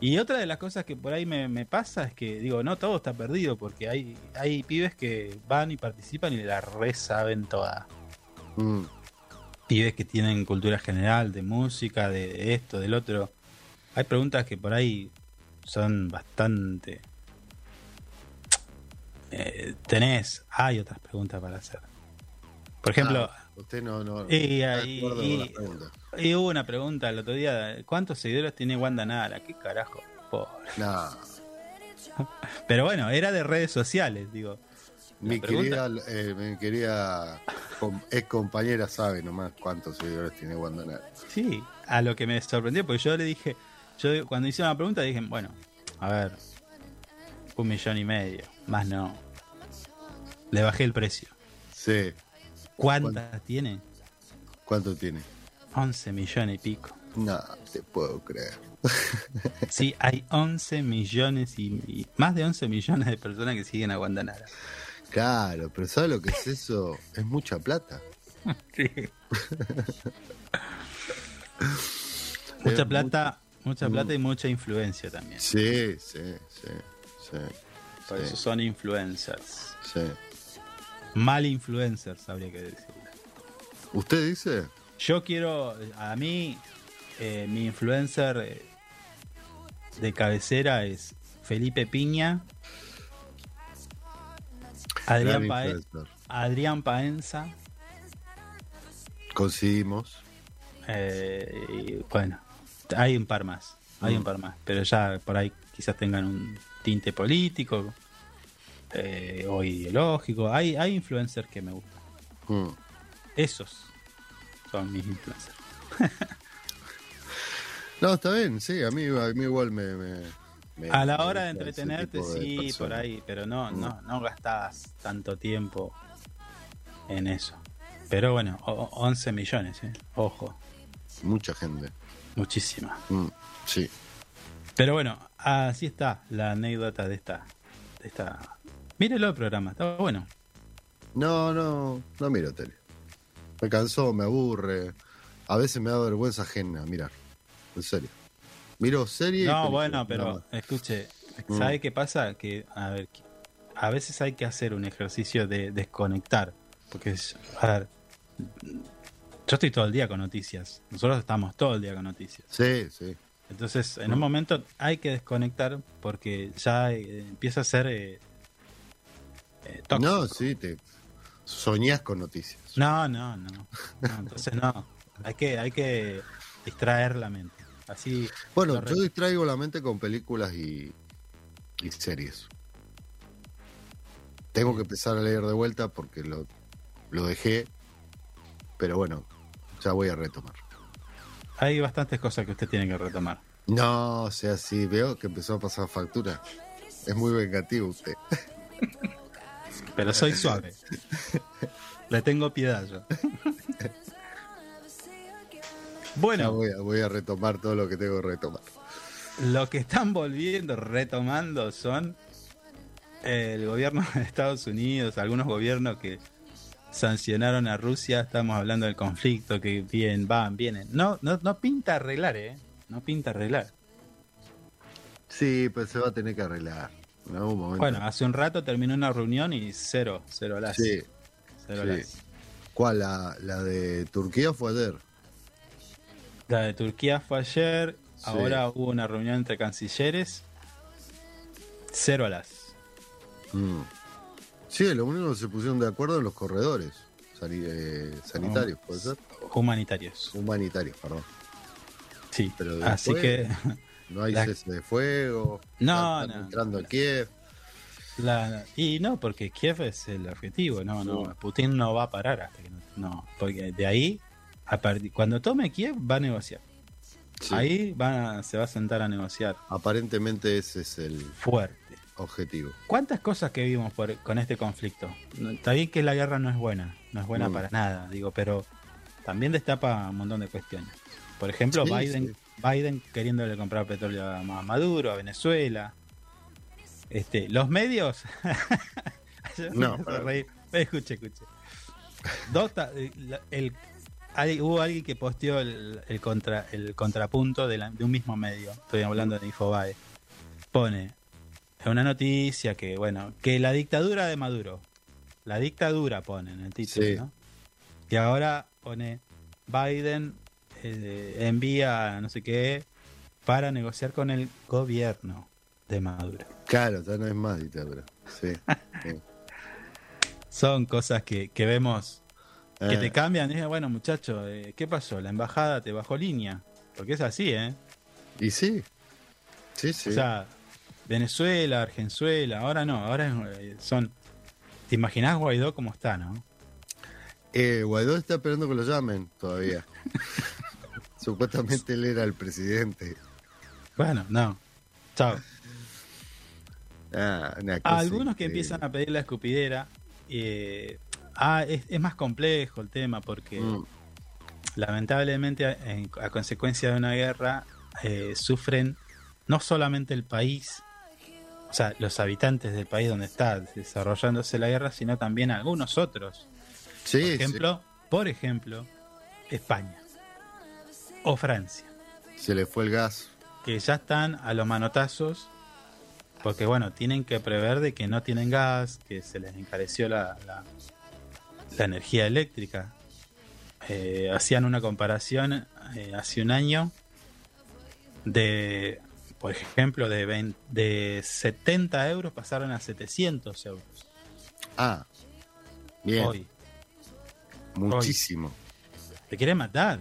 Y otra de las cosas que por ahí me, me pasa es que, digo, no todo está perdido, porque hay, hay pibes que van y participan y la re saben toda.
Mm,
Pibes que tienen cultura general, de música, de esto, del otro. Hay preguntas que por ahí son bastante. Eh, tenés, hay otras preguntas para hacer. Por ejemplo,
ah, usted no, no,
y,
de
y- hubo una pregunta el otro día: ¿cuántos seguidores tiene Wanda Nara? ¿Qué carajo? Pobre.
Nah,
Pero bueno, era de redes sociales, digo.
Mi querida, eh, mi querida ex compañera sabe nomás cuántos seguidores tiene Wanda Nara.
Sí, a lo que me sorprendió, porque yo le dije, yo cuando hice una pregunta dije, bueno, a ver, un millón y medio, más no. Le bajé el precio.
Sí,
¿Cuántas tiene?
¿cuánto tiene?
11 millones y pico.
No, te puedo creer.
Sí, hay 11 millones y, y- más de 11 millones de personas que siguen a Wanda Nara.
Claro, pero ¿sabes lo que es eso? Es mucha plata.
Mucha
Es
plata, mucha
Mm.
plata y mucha influencia también.
Sí, sí, sí, sí.
Por
sí,
eso son influencers.
sí.
Mal influencers, habría que decir.
¿Usted dice?
Yo quiero, a mí, eh, mi influencer eh, de cabecera es Felipe Piña, Adrián,
Gran
Pae-
influencer.
Adrián Paenza,
Coincidimos.
eh, y bueno, hay un par más, hay
Mm.
un par más, pero ya por ahí quizás tengan un tinte político eh, o ideológico. Hay, hay influencers que me gustan.
Mm.
Esos son mis influencers.
No, está bien, sí, a mí, a mí igual me... me- me-
A la
me
hora de entretenerte,
de
sí, por ahí, pero no,
Mm.
no, no gastabas tanto tiempo en eso. Pero bueno, o- 11 millones, ¿eh? ojo,
Mucha gente.
muchísima.
Mm, Sí.
Pero bueno, así está la anécdota de esta. De esta... Mírelo el programa, está bueno.
No, no, no miro tele. Me cansó, me aburre. A veces me da vergüenza ajena mirar. En serio. Miro serie y
No, bueno, pero escuche,
Mm.
¿sabe qué pasa? Que, a ver, a veces hay que hacer un ejercicio de desconectar. Porque, es- a ver, yo estoy todo el día con noticias. Nosotros estamos todo el día con noticias.
Sí, sí.
Entonces, en un momento hay que desconectar porque ya eh, empieza a ser eh, eh, tóxico.
No, sí, te soñás con noticias.
No, no, no, no. Entonces no. Hay que, hay que distraer la mente. Así.
Bueno, yo distraigo la mente con películas y, y series. Tengo que empezar a leer de vuelta porque lo, lo dejé. Pero bueno, ya voy a retomar.
hay bastantes cosas que usted tiene que retomar.
No, o sea, sí, veo que empezó a pasar factura. Es muy vengativo usted.
Pero soy suave. Le tengo piedad yo.
Ya
Bueno,
voy a, voy a retomar todo lo que tengo que retomar.
lo que están volviendo, retomando, son el gobierno de Estados Unidos, algunos gobiernos que sancionaron a Rusia. Estamos hablando del conflicto, que vienen, van, vienen. No, no, no pinta arreglar, ¿eh? No pinta arreglar.
Sí, pues se va a tener que arreglar. En algún momento.
Bueno, hace un rato terminó una reunión y cero, cero las.
sí.
Cero
sí.
las.
¿Cuál? La, la de Turquía fue ayer.
La de Turquía fue ayer.
Sí.
Ahora hubo una reunión entre cancilleres. Cero alas.
Mm. Sí, lo único que se pusieron de acuerdo en los corredores sani- eh, sanitarios. ¿puede ser?
Humanitarios.
Humanitarios, perdón.
Sí.
Pero
Así
después,
que
No hay
la-
cese de fuego.
No,
están
no.
entrando a Kiev.
La- y no, porque Kiev es el objetivo, no, no, Putin no va a parar hasta que no, no, porque de ahí, a partir, cuando tome Kiev, va a negociar.
Sí.
Ahí va a- se va a sentar a negociar
Aparentemente ese es el
fuerte.
objetivo.
¿Cuántas cosas que vimos por- con este conflicto? Está bien que la guerra no es buena, no es buena para nada, digo, pero también destapa un montón de cuestiones. Por ejemplo,
Sí,
Biden,
sí.
Biden queriéndole comprar petróleo a Ma- Maduro, a Venezuela. Este, los medios. Me
No,
reír. Escuche, escuche. Dos ta- eh, el- hay- hubo alguien que posteó el, el contra, el contrapunto de, la- de un mismo medio. Estoy hablando de Infobae. Pone una noticia que, bueno, que la dictadura de Maduro. La dictadura pone en el título,
Sí.
¿no? Y ahora pone Biden eh, envía no sé qué para negociar con el gobierno de Maduro.
Claro, ya no es más dictadura. Sí. sí.
Son cosas que, que vemos que
Eh,
te cambian. Y bueno, muchacho, eh, ¿qué pasó? La embajada te bajó línea. Porque es así, ¿eh?
Y sí. Sí, sí.
O sea, Venezuela, Argenzuela, ahora no, ahora eh, son... ¿Te imaginás Guaidó cómo está, no?
Eh, Guaidó está esperando que lo llamen todavía. Supuestamente él era el presidente.
Bueno, no. Chao.
Ah,
Algunos que empiezan a pedir la escupidera. eh, ah, es, es más complejo el tema porque
Mm,
lamentablemente a, en- a consecuencia de una guerra eh, sufren no solamente el país, o sea, los habitantes del país donde está desarrollándose la guerra, sino también algunos otros.
Sí,
Por
sí.
ejemplo, por ejemplo, España o Francia,
Se le fue el gas.
que ya están a los manotazos porque bueno, tienen que prever de que no tienen gas, que se les encareció la, la, la energía eléctrica. Eh, hacían una comparación eh, hace un año de, por ejemplo, de, 20 de 70 euros pasaron a 700 euros
Ah, bien.
hoy.
Muchísimo.
Te quiere matar.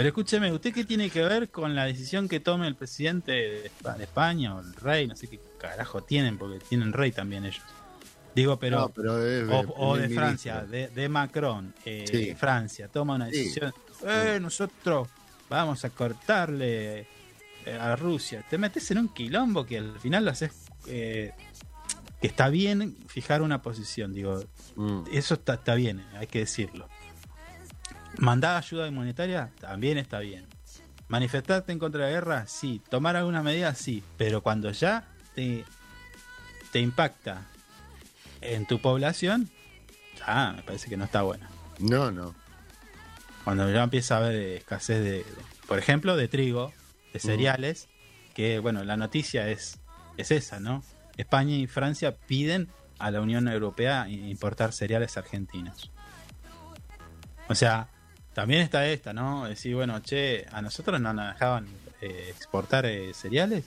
Pero escúcheme, ¿usted qué tiene que ver con la decisión que tome el presidente de Espa- de España o el rey? No sé qué carajo tienen, porque tienen rey también ellos. Digo, pero.
No, pero es
o,
de
o de
primer
Francia, de, de Macron, eh,
Sí.
Francia, toma una
Sí.
decisión. Eh, nosotros vamos a cortarle eh, a Rusia. Te metes en un quilombo que al final lo haces. eh, que está bien fijar una posición, digo,
Mm,
eso está, está bien, hay que decirlo. Mandar ayuda humanitaria también está bien. Manifestarte en contra de la guerra, sí. Tomar algunas medidas, sí. Pero cuando ya te, te impacta en tu población, ya me parece que no está bueno.
No, no.
Cuando ya empieza a haber escasez de, de- por ejemplo, de trigo, de cereales, que bueno, la noticia es, es esa, ¿no? España y Francia piden a la Unión Europea importar cereales argentinos. O sea, también está esta, ¿no? Decir, bueno, che, a nosotros no nos dejaban eh, exportar eh, cereales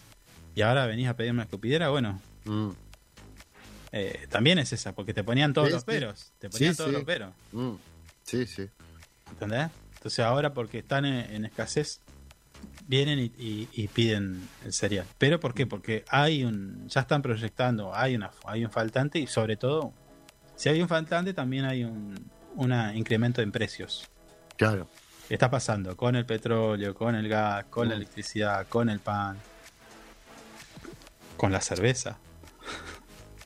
y ahora venís a pedirme escupidera, bueno,
Mm,
eh, también es esa, porque te ponían todos
Sí,
los peros, te ponían
Sí,
todos
sí.
los peros.
mm. Sí, sí.
¿Entendés? Entonces ahora porque están en, en escasez, vienen y, y- y piden el cereal. ¿Pero por qué? Porque hay un, ya están proyectando, hay una hay un faltante y sobre todo, si hay un faltante también hay un una incremento en precios.
Claro.
Está pasando con el petróleo, con el gas, con la
Mm.
electricidad, con el pan, con la cerveza.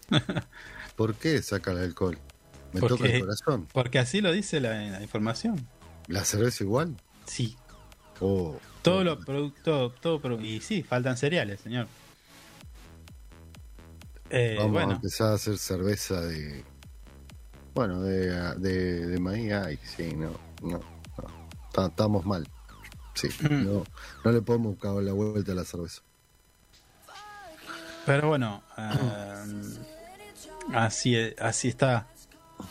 ¿Por qué saca el alcohol? Me
Porque-
toca el corazón.
Porque así lo dice la, la información.
¿La cerveza igual?
Sí.
Oh,
Todos los productos, todo, produ- y sí, faltan cereales, señor. Eh,
Vamos a
bueno,
empezar a hacer cerveza de. Bueno, de, de, de maíz. Ay, sí, no. No. Estamos mal. Sí, no, no le podemos buscar la vuelta a la cerveza.
pero bueno, eh, así, así está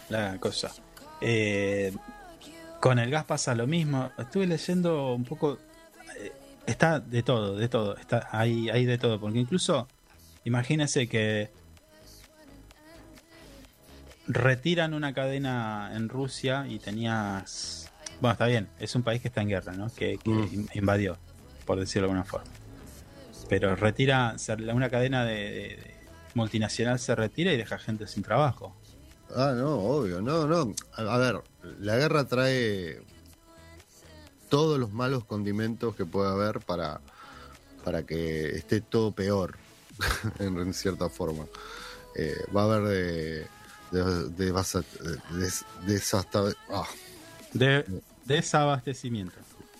la cosa. Eh, Con el gas pasa lo mismo. Estuve leyendo un poco. eh, Está de todo, de todo. Está, hay, hay de todo. Porque incluso, imagínense que retiran una cadena en Rusia y tenías. Bueno, está bien, es un país que está en guerra, ¿no? Que, que
Mm.
in- invadió, por decirlo de alguna forma. Pero retira, una cadena de, multinacional se retira y deja gente sin trabajo.
Ah, no, obvio, no, no. A, a ver, la guerra trae todos los malos condimentos que puede haber para, para que esté todo peor, en, en cierta forma. Eh, va a haber de, de, de, desasta- ah,
De desabastecimiento.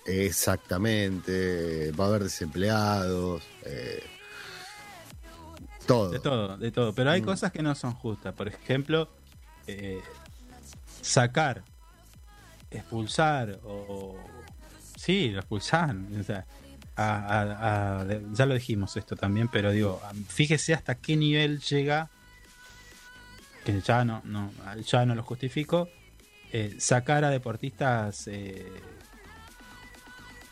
exactamente, va a haber desempleados, eh, todo.
De todo, de todo. Pero hay
Mm.
cosas que no son justas. Por ejemplo, eh, sacar, expulsar o... Sí, lo. O sea, a- a- ya lo dijimos esto también, pero digo, fíjese hasta qué nivel llega, que ya no, no, ya no lo justifico, eh, sacar a deportistas... eh,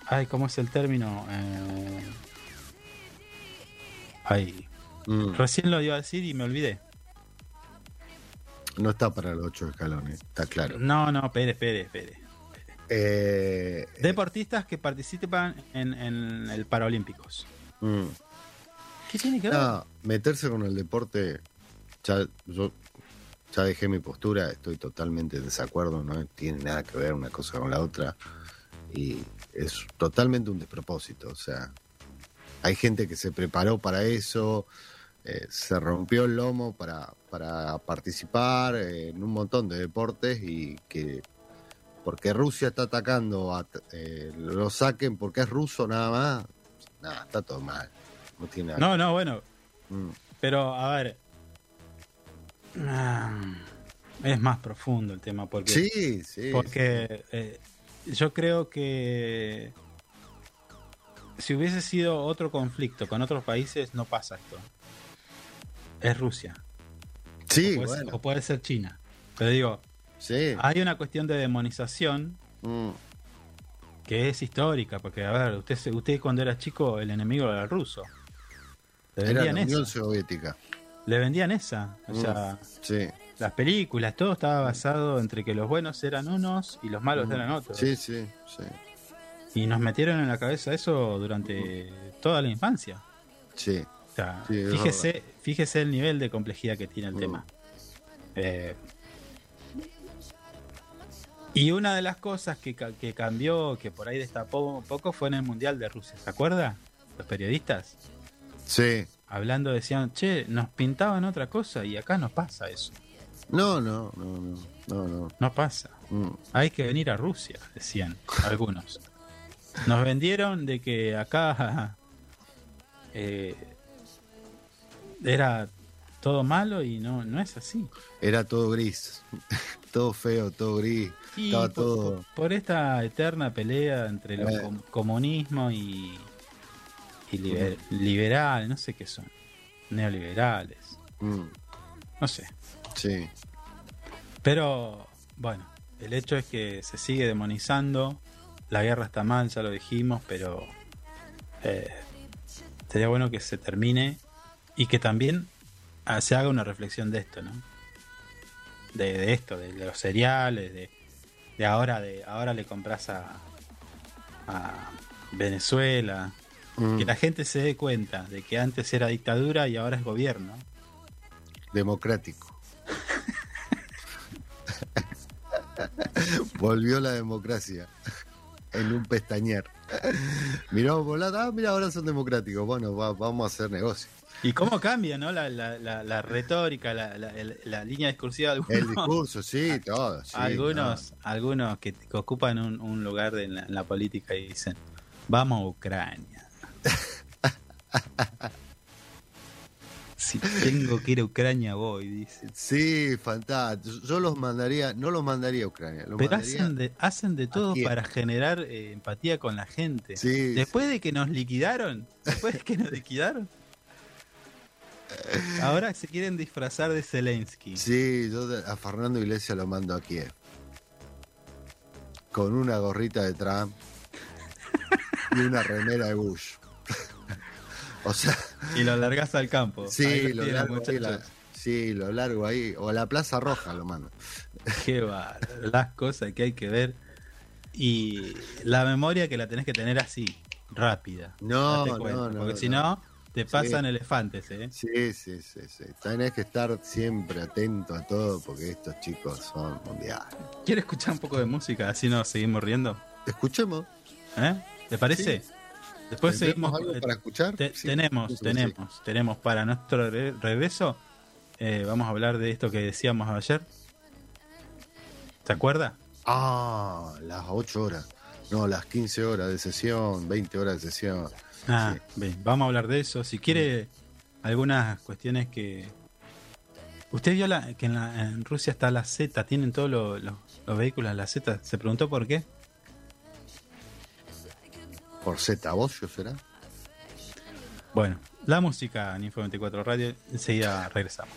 ay, ¿cómo es el término? Eh, ay,
Mm,
Recién lo iba a decir y me olvidé.
no está para los ocho escalones, está claro.
No, no, espere, espere, espere.
Eh,
Deportistas que participan en, en el Paralímpicos.
mm.
¿Qué tiene que ver?
No, meterse con el deporte, ya, yo ya dejé mi postura, estoy totalmente en desacuerdo, no tiene nada que ver una cosa con la otra y es totalmente un despropósito, o sea, hay gente que se preparó para eso, eh, se rompió el lomo para, para participar en un montón de deportes y que porque Rusia está atacando, a- eh, lo saquen porque es ruso nada más, nada, está todo mal, no tiene nada.
No, no, bueno.
Mm.
Pero, a ver. Ah, Es más profundo el tema porque.
Sí, sí.
Porque eh, yo creo que. Si hubiese sido otro conflicto con otros países, no pasa esto. Es Rusia.
Sí,
o, puede,
bueno.
o puede ser China. Pero digo,
Sí.
hay una cuestión de demonización
Mm.
que es histórica, porque a ver, usted usted cuando era chico el enemigo era el ruso.
Era la Unión. Soviética.
Le vendían esa. O
Mm.
sea,
Sí.
las películas, todo estaba basado entre que los buenos eran unos y los malos
Mm.
eran otros.
Sí, sí, sí.
Y nos metieron en la cabeza eso durante toda la infancia.
Sí.
O sea,
Sí, es
fíjese, fíjese el nivel de complejidad que tiene el
Mm.
tema. Eh, y una de las cosas que, que cambió, que por ahí destapó un poco, fue en el Mundial de Rusia. ¿Se acuerda? Los periodistas
Sí.
Hablando decían, che, nos pintaban otra cosa y acá no pasa eso.
No, no, no, no. No, no.
No pasa.
Mm.
Hay que venir a Rusia, decían algunos. Nos vendieron de que acá eh, era todo malo y no, no es así.
Era todo gris. todo feo, todo gris. Estaba
por,
todo.
por- por esta eterna pelea entre el
Eh.
com- comunismo y, y liber- liberal, no sé qué son, neoliberales,
Mm.
no sé.
Sí.
Pero bueno, el hecho es que se sigue demonizando, la guerra está mal, ya lo dijimos, pero eh, sería bueno que se termine y que también ah, se haga una reflexión de esto, ¿no? De, de esto, de, los cereales, de, de ahora, de ahora le compras a, a Venezuela,
Mm.
que la gente se dé cuenta de que antes era dictadura y ahora es gobierno.
Democrático. Volvió la democracia. En un pestañear. Miró por la. Ah, mira, ahora son democráticos. Bueno, va- vamos a hacer negocio.
Y cómo cambia, ¿no? La, la, la, la retórica, la, la, el- la línea discursiva de algunos.
El discurso, sí, todo. sí,
algunos, algunos que, que ocupan un, un lugar en la, en la política y dicen, vamos a Ucrania. si tengo que ir a Ucrania voy, dicen.
Sí, fantástico. Yo los mandaría, no los mandaría a Ucrania. Los
Pero
mandaría-
hacen de, hacen de todo para generar eh, empatía con la gente.
Sí,
Después de que nos liquidaron, después de que nos liquidaron, ahora se quieren disfrazar de Zelensky.
Sí, yo a Fernando Iglesias lo mando a Kiev. con una gorrita de Trump y una remera de Bush. O sea,
Y lo largas al campo.
Sí,
lo
largo la- sí, lo largo ahí. O a la Plaza Roja lo mando.
Qué bárbaro, las cosas que hay que ver. Y la memoria que la tenés que tener así, rápida.
No, no,
cuenta,
no,
Porque si no, te pasan
Sí.
elefantes, ¿eh?
Sí, sí, sí, sí. Tenés que estar siempre atento a todo porque estos chicos son mundiales.
¿Quieres escuchar un poco de música? Así nos seguimos riendo.
Escuchemos.
¿Eh? ¿Te parece? Después
¿Tendremos
seguimos.
algo
eh,
para escuchar?
te-
Sí,
tenemos,
sí.
tenemos, tenemos para nuestro re- regreso. eh, vamos a hablar de esto que decíamos ayer. ¿Te acuerdas?
Ah, las 8 horas. No, las 15 horas de sesión, 20 horas de sesión.
Ah, bien, vamos a hablar de eso. Si quiere algunas cuestiones que... Usted vio la- que en, la- en Rusia está la Z, tienen todos los- los vehículos la Z. ¿Se preguntó por qué?
¿Por Z Bocio será?
Bueno, la música en Info 24 Radio, enseguida regresamos.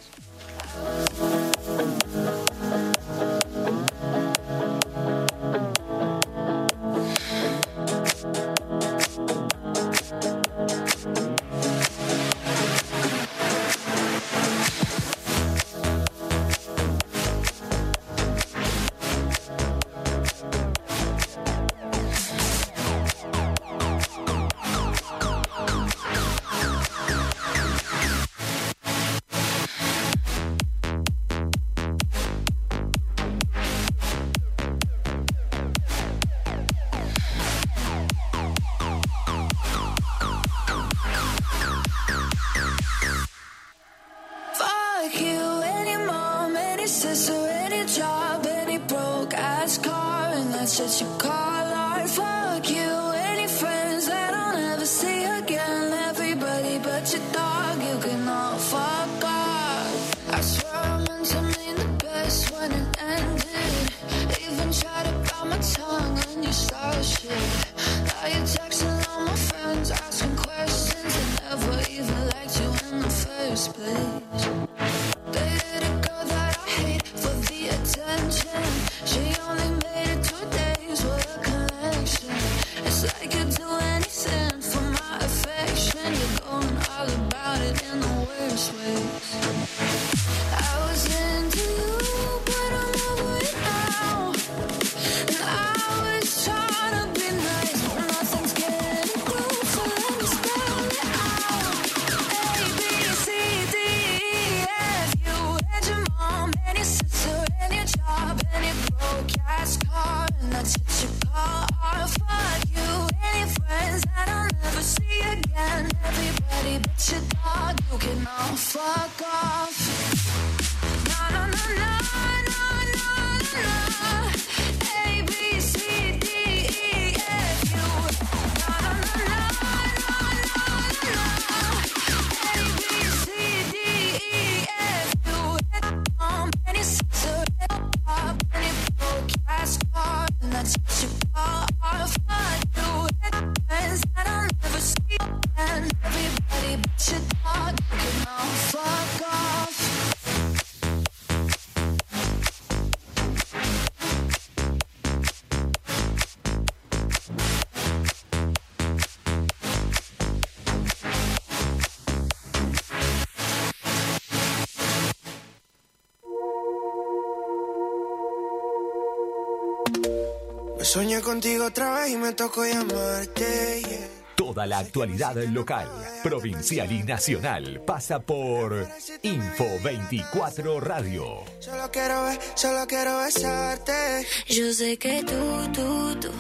Soñé contigo otra vez y me tocó llamarte. yeah.
Toda la actualidad local, provincial y nacional pasa por Info 24 Radio.
Solo quiero ver, solo quiero besarte.
Yo sé que tú, tú, tú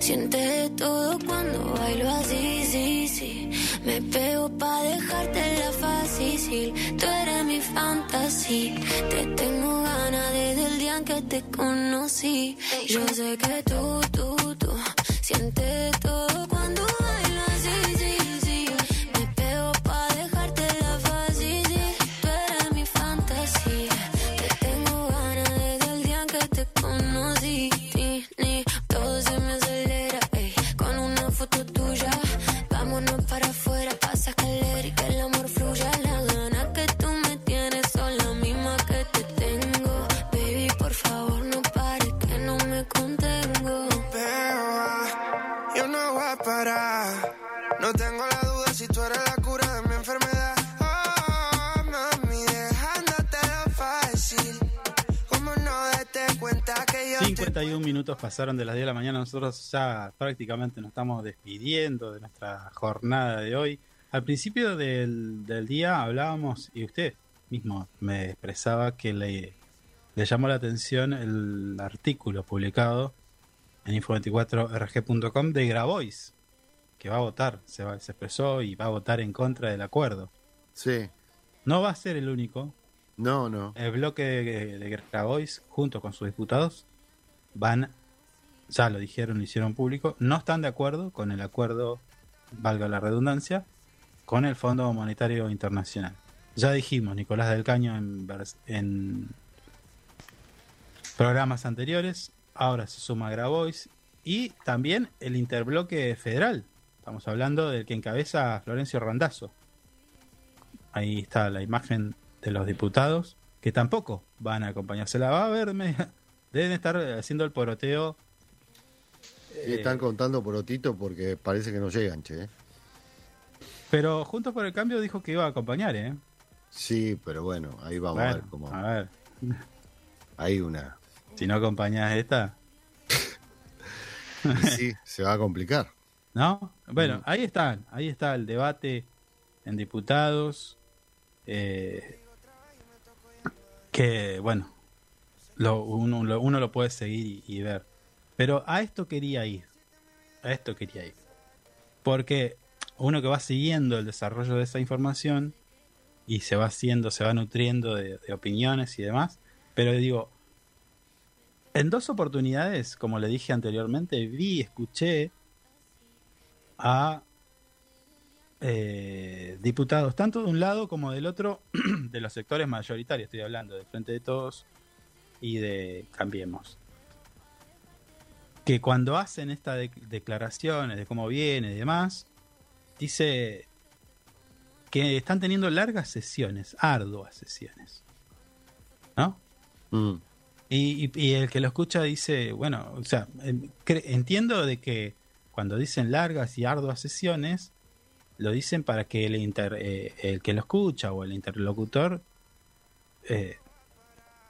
sientes todo cuando bailo así, sí, sí. Me pego pa' dejártela fácil. Tú eres mi fantasía. Te tengo ganas en que te conocí. Yo sé que tú, tú, tú sientes todo cuando bailo
minutos pasaron de las 10 de la mañana. Nosotros ya prácticamente nos estamos despidiendo de nuestra jornada de hoy. Al principio del, del día hablábamos, y usted mismo me expresaba que le, le llamó la atención el artículo publicado en info24rg.com de Grabois, que va a votar, se, va- se expresó y va a votar en contra del acuerdo.
Sí.
No va a ser el único.
No, no.
El bloque de, de Grabois, junto con sus diputados, van, ya lo dijeron, lo hicieron público, no están de acuerdo con el acuerdo, valga la redundancia, con el Fondo Monetario Internacional. Ya dijimos, Nicolás del Caño en, programas anteriores, ahora se suma Grabois y también el interbloque federal. Estamos hablando del que encabeza Florencio Randazzo. Ahí está la imagen de los diputados que tampoco van a acompañarse. La va a ver, media- deben estar haciendo el poroteo.
Están contando por Otito porque parece que no llegan, che.
Pero Juntos por el Cambio dijo que iba a acompañar, ¿eh?
Sí, pero bueno, ahí vamos a ver cómo.
a ver,
Hay una.
si no acompañas esta,
sí, se va a complicar.
¿no? Bueno,
Mm.
ahí están, ahí está el debate en diputados. eh, que, bueno, lo, uno, lo, uno lo puede seguir y, ver. Pero a esto quería ir. A esto quería ir. Porque uno que va siguiendo el desarrollo de esa información y se va haciendo, se va nutriendo de, opiniones y demás. Pero digo, en dos oportunidades, como le dije anteriormente, vi, escuché a eh, diputados, tanto de un lado como del otro, de los sectores mayoritarios, estoy hablando, de Frente de Todos y de Cambiemos. Que cuando hacen estas de- declaraciones de cómo viene y demás, dice que están teniendo largas sesiones, arduas sesiones. ¿No?
Mm.
Y, y- y el que lo escucha dice, bueno, o sea, entiendo de que cuando dicen largas y arduas sesiones, lo dicen para que el, inter- eh, el que lo escucha o el interlocutor eh,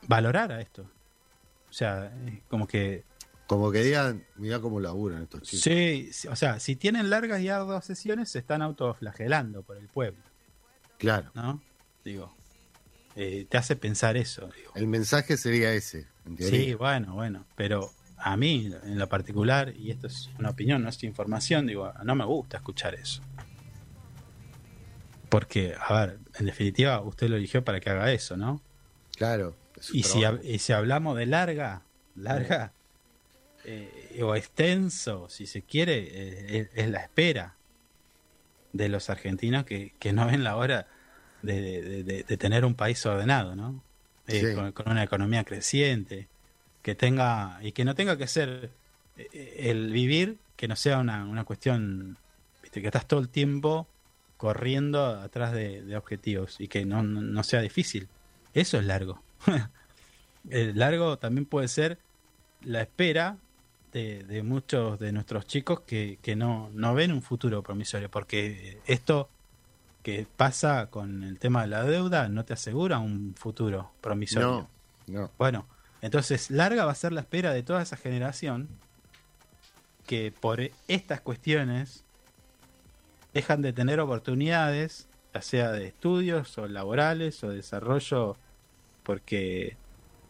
valorara esto. O sea, eh, como que
Como que digan, mirá cómo laburan estos chicos.
sí, o sea, si tienen largas y arduas sesiones, se están autoflagelando por el pueblo,
Claro.
¿no? Digo, eh, te hace pensar eso. Digo.
El mensaje sería ese.
Sí, bueno, bueno, pero a mí en lo particular, y esto es una opinión, no es información, digo, no me gusta escuchar eso. Porque, a ver, en definitiva, usted lo eligió para que haga eso, ¿no?
Claro.
Y si, y si hablamos de larga, larga, eh, o extenso, si se quiere, eh, es, es la espera de los argentinos que, que no ven la hora de, de- de- de tener un país ordenado, ¿no? Eh,
Sí.
con, con una economía creciente, que tenga, y que no tenga que ser el vivir, que no sea una, una cuestión, viste, que estás todo el tiempo corriendo atrás de, de objetivos y que no, no sea difícil. Eso es largo. el largo también puede ser la espera de, de muchos de nuestros chicos que, que no, no ven un futuro promisorio, porque esto que pasa con el tema de la deuda no te asegura un futuro promisorio.
No, no.
Bueno, entonces larga va a ser la espera de toda esa generación que por estas cuestiones dejan de tener oportunidades, ya sea de estudios o laborales o de desarrollo, porque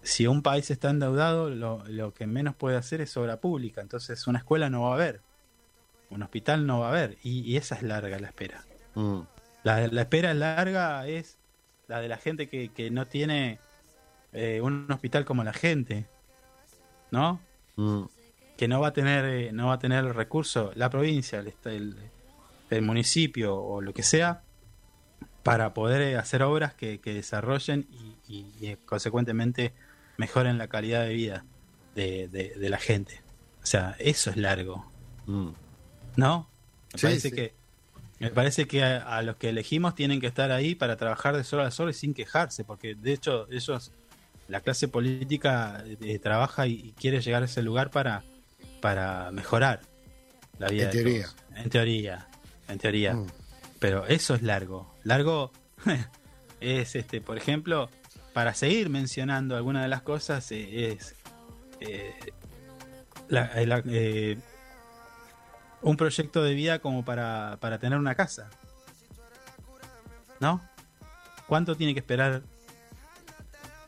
si un país está endeudado, lo, lo que menos puede hacer es obra pública, entonces una escuela no va a haber, un hospital no va a haber, y, y esa es larga la espera.
Mm.
La, la espera larga es la de la gente que, que no tiene eh, un hospital como la gente, ¿no?
Mm.
Que no va a tener, eh, no va a tener el recurso, la provincia, el, est- el- el municipio o lo que sea, para poder eh, hacer obras que, que desarrollen y, y- y, eh, consecuentemente mejoren la calidad de vida de, de- de la gente. O sea, eso es largo,
Mm.
¿no? Me
Sí,
parece
sí.
que me parece que a, a los que elegimos tienen que estar ahí para trabajar de sol a sol y sin quejarse, porque de hecho ellos, la clase política eh, trabaja y, y quiere llegar a ese lugar para, para mejorar. la vida
En
de
teoría.
todos. En teoría, en teoría.
Mm.
Pero eso es largo. Largo es, este, por ejemplo, para seguir mencionando algunas de las cosas, eh, es eh, la- eh, la- eh, un proyecto de vida como para, para tener una casa. ¿No? ¿Cuánto tiene que esperar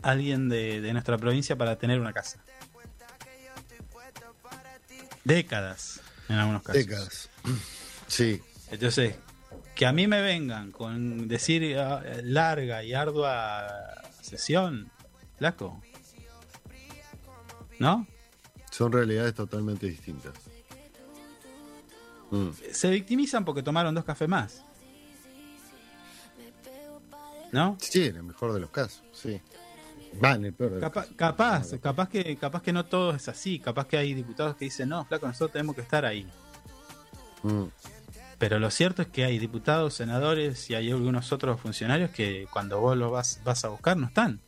alguien de, de nuestra provincia para tener una casa? Décadas, en algunos casos.
Décadas. Sí.
Entonces, que a mí me vengan con decir ah, larga y ardua sesión, flaco. ¿No?
Son realidades totalmente distintas. Mm.
Se victimizan porque tomaron dos cafés más. ¿No?
Sí, en el mejor de los casos, sí. Va, en el peor de los casos.
capaz, capaz que, capaz que no todo es así, capaz que hay diputados que dicen, no, flaco, nosotros tenemos que estar ahí.
Mm.
Pero lo cierto es que hay diputados, senadores y hay algunos otros funcionarios que cuando vos los vas, vas a buscar no están.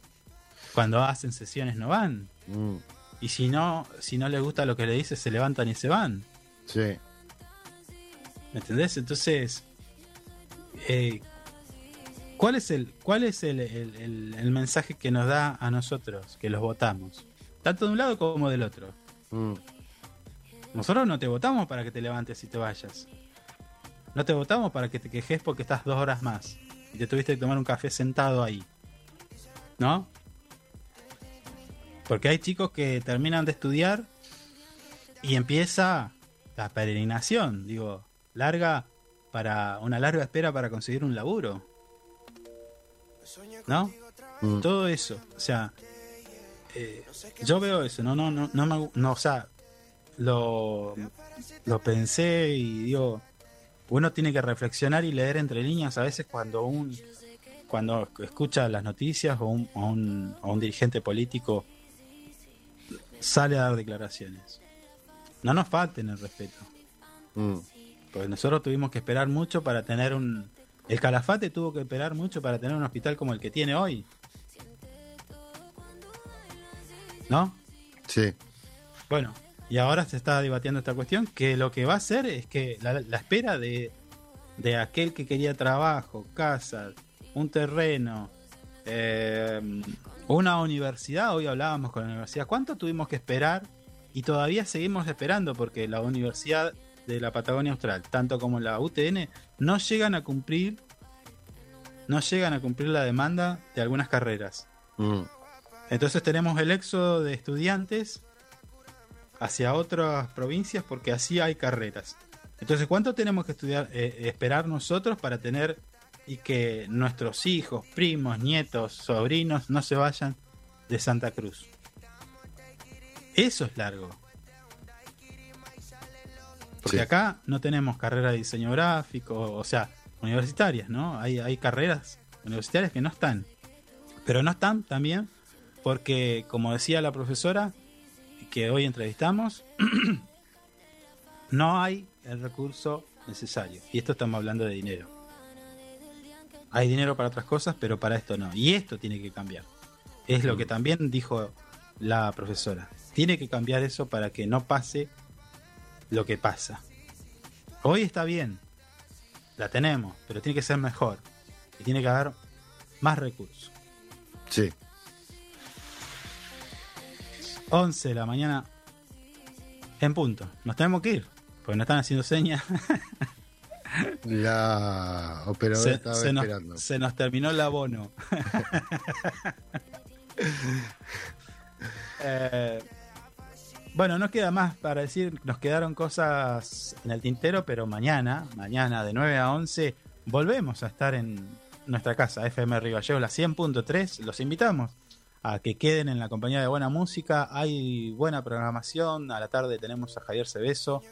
Cuando hacen sesiones no van.
Mm.
Y si no, si no les gusta lo que le dices, se levantan y se van.
Sí.
¿Me entendés? Entonces, eh, ¿cuál es el, cuál es el, el- el- el mensaje que nos da a nosotros que los votamos? Tanto de un lado como del otro.
Mm.
Nosotros no te votamos para que te levantes y te vayas. No te votamos para que te quejes porque estás dos horas más. Y te tuviste que tomar un café sentado ahí. ¿No? Porque hay chicos que terminan de estudiar y empieza la peregrinación. Digo, larga para una larga espera para conseguir un laburo. ¿No?
Mm.
Todo eso. O sea, eh, yo veo eso. No, no, no, no, me no, o sea, lo, lo pensé y digo, uno tiene que reflexionar y leer entre líneas a veces cuando un cuando escucha las noticias o un, o un, o un dirigente político sale a dar declaraciones. No nos falten el respeto.
Mm.
Porque nosotros tuvimos que esperar mucho para tener un... El Calafate tuvo que esperar mucho para tener un hospital como el que tiene hoy. ¿No?
Sí.
Bueno, y ahora se está debatiendo esta cuestión, que lo que va a hacer es que la, la espera de, de aquel que quería trabajo, casa, un terreno, eh, una universidad, hoy hablábamos con la universidad, ¿cuánto tuvimos que esperar? Y todavía seguimos esperando porque la Universidad de la Patagonia Austral, tanto como la UTN, no llegan a cumplir, no llegan a cumplir la demanda de algunas carreras.
Mm.
Entonces tenemos el éxodo de estudiantes hacia otras provincias porque así hay carreras. Entonces, ¿cuánto tenemos que estudiar, eh, esperar nosotros para tener y que nuestros hijos, primos, nietos, sobrinos no se vayan de Santa Cruz? Eso es largo. Porque
Sí.
acá no tenemos carrera de diseño gráfico, o sea, universitarias, ¿no? Hay, hay carreras universitarias que no están. Pero no están también porque, como decía la profesora que hoy entrevistamos, no hay el recurso necesario. Y esto estamos hablando de dinero. Hay dinero para otras cosas, pero para esto no. Y esto tiene que cambiar. Es lo que también dijo la profesora. Tiene que cambiar eso para que no pase lo que pasa. Hoy está bien, la tenemos, pero tiene que ser mejor. Y tiene que haber más recursos.
Sí.
11 de la mañana en punto. Nos tenemos que ir, porque nos están haciendo señas.
La operadora
Se,
estaba
se nos,
esperando.
se nos terminó el abono. Eh, bueno, nos queda más para decir, nos quedaron cosas en el tintero, pero mañana, mañana de 9 a 11, volvemos a estar en nuestra casa, FM Río la 100.3. Los invitamos a que queden en la compañía de buena música. Hay buena programación. A la tarde tenemos a Javier Cebeso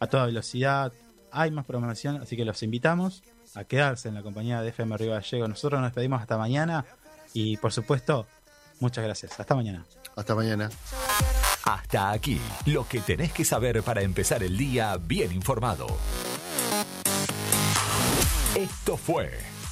a toda velocidad. Hay más programación, así que los invitamos a quedarse en la compañía de FM Río Gallegos. Nosotros nos despedimos hasta mañana y, por supuesto, muchas gracias. Hasta mañana.
Hasta mañana.
Hasta aquí, lo que tenés que saber para empezar el día bien informado. Esto fue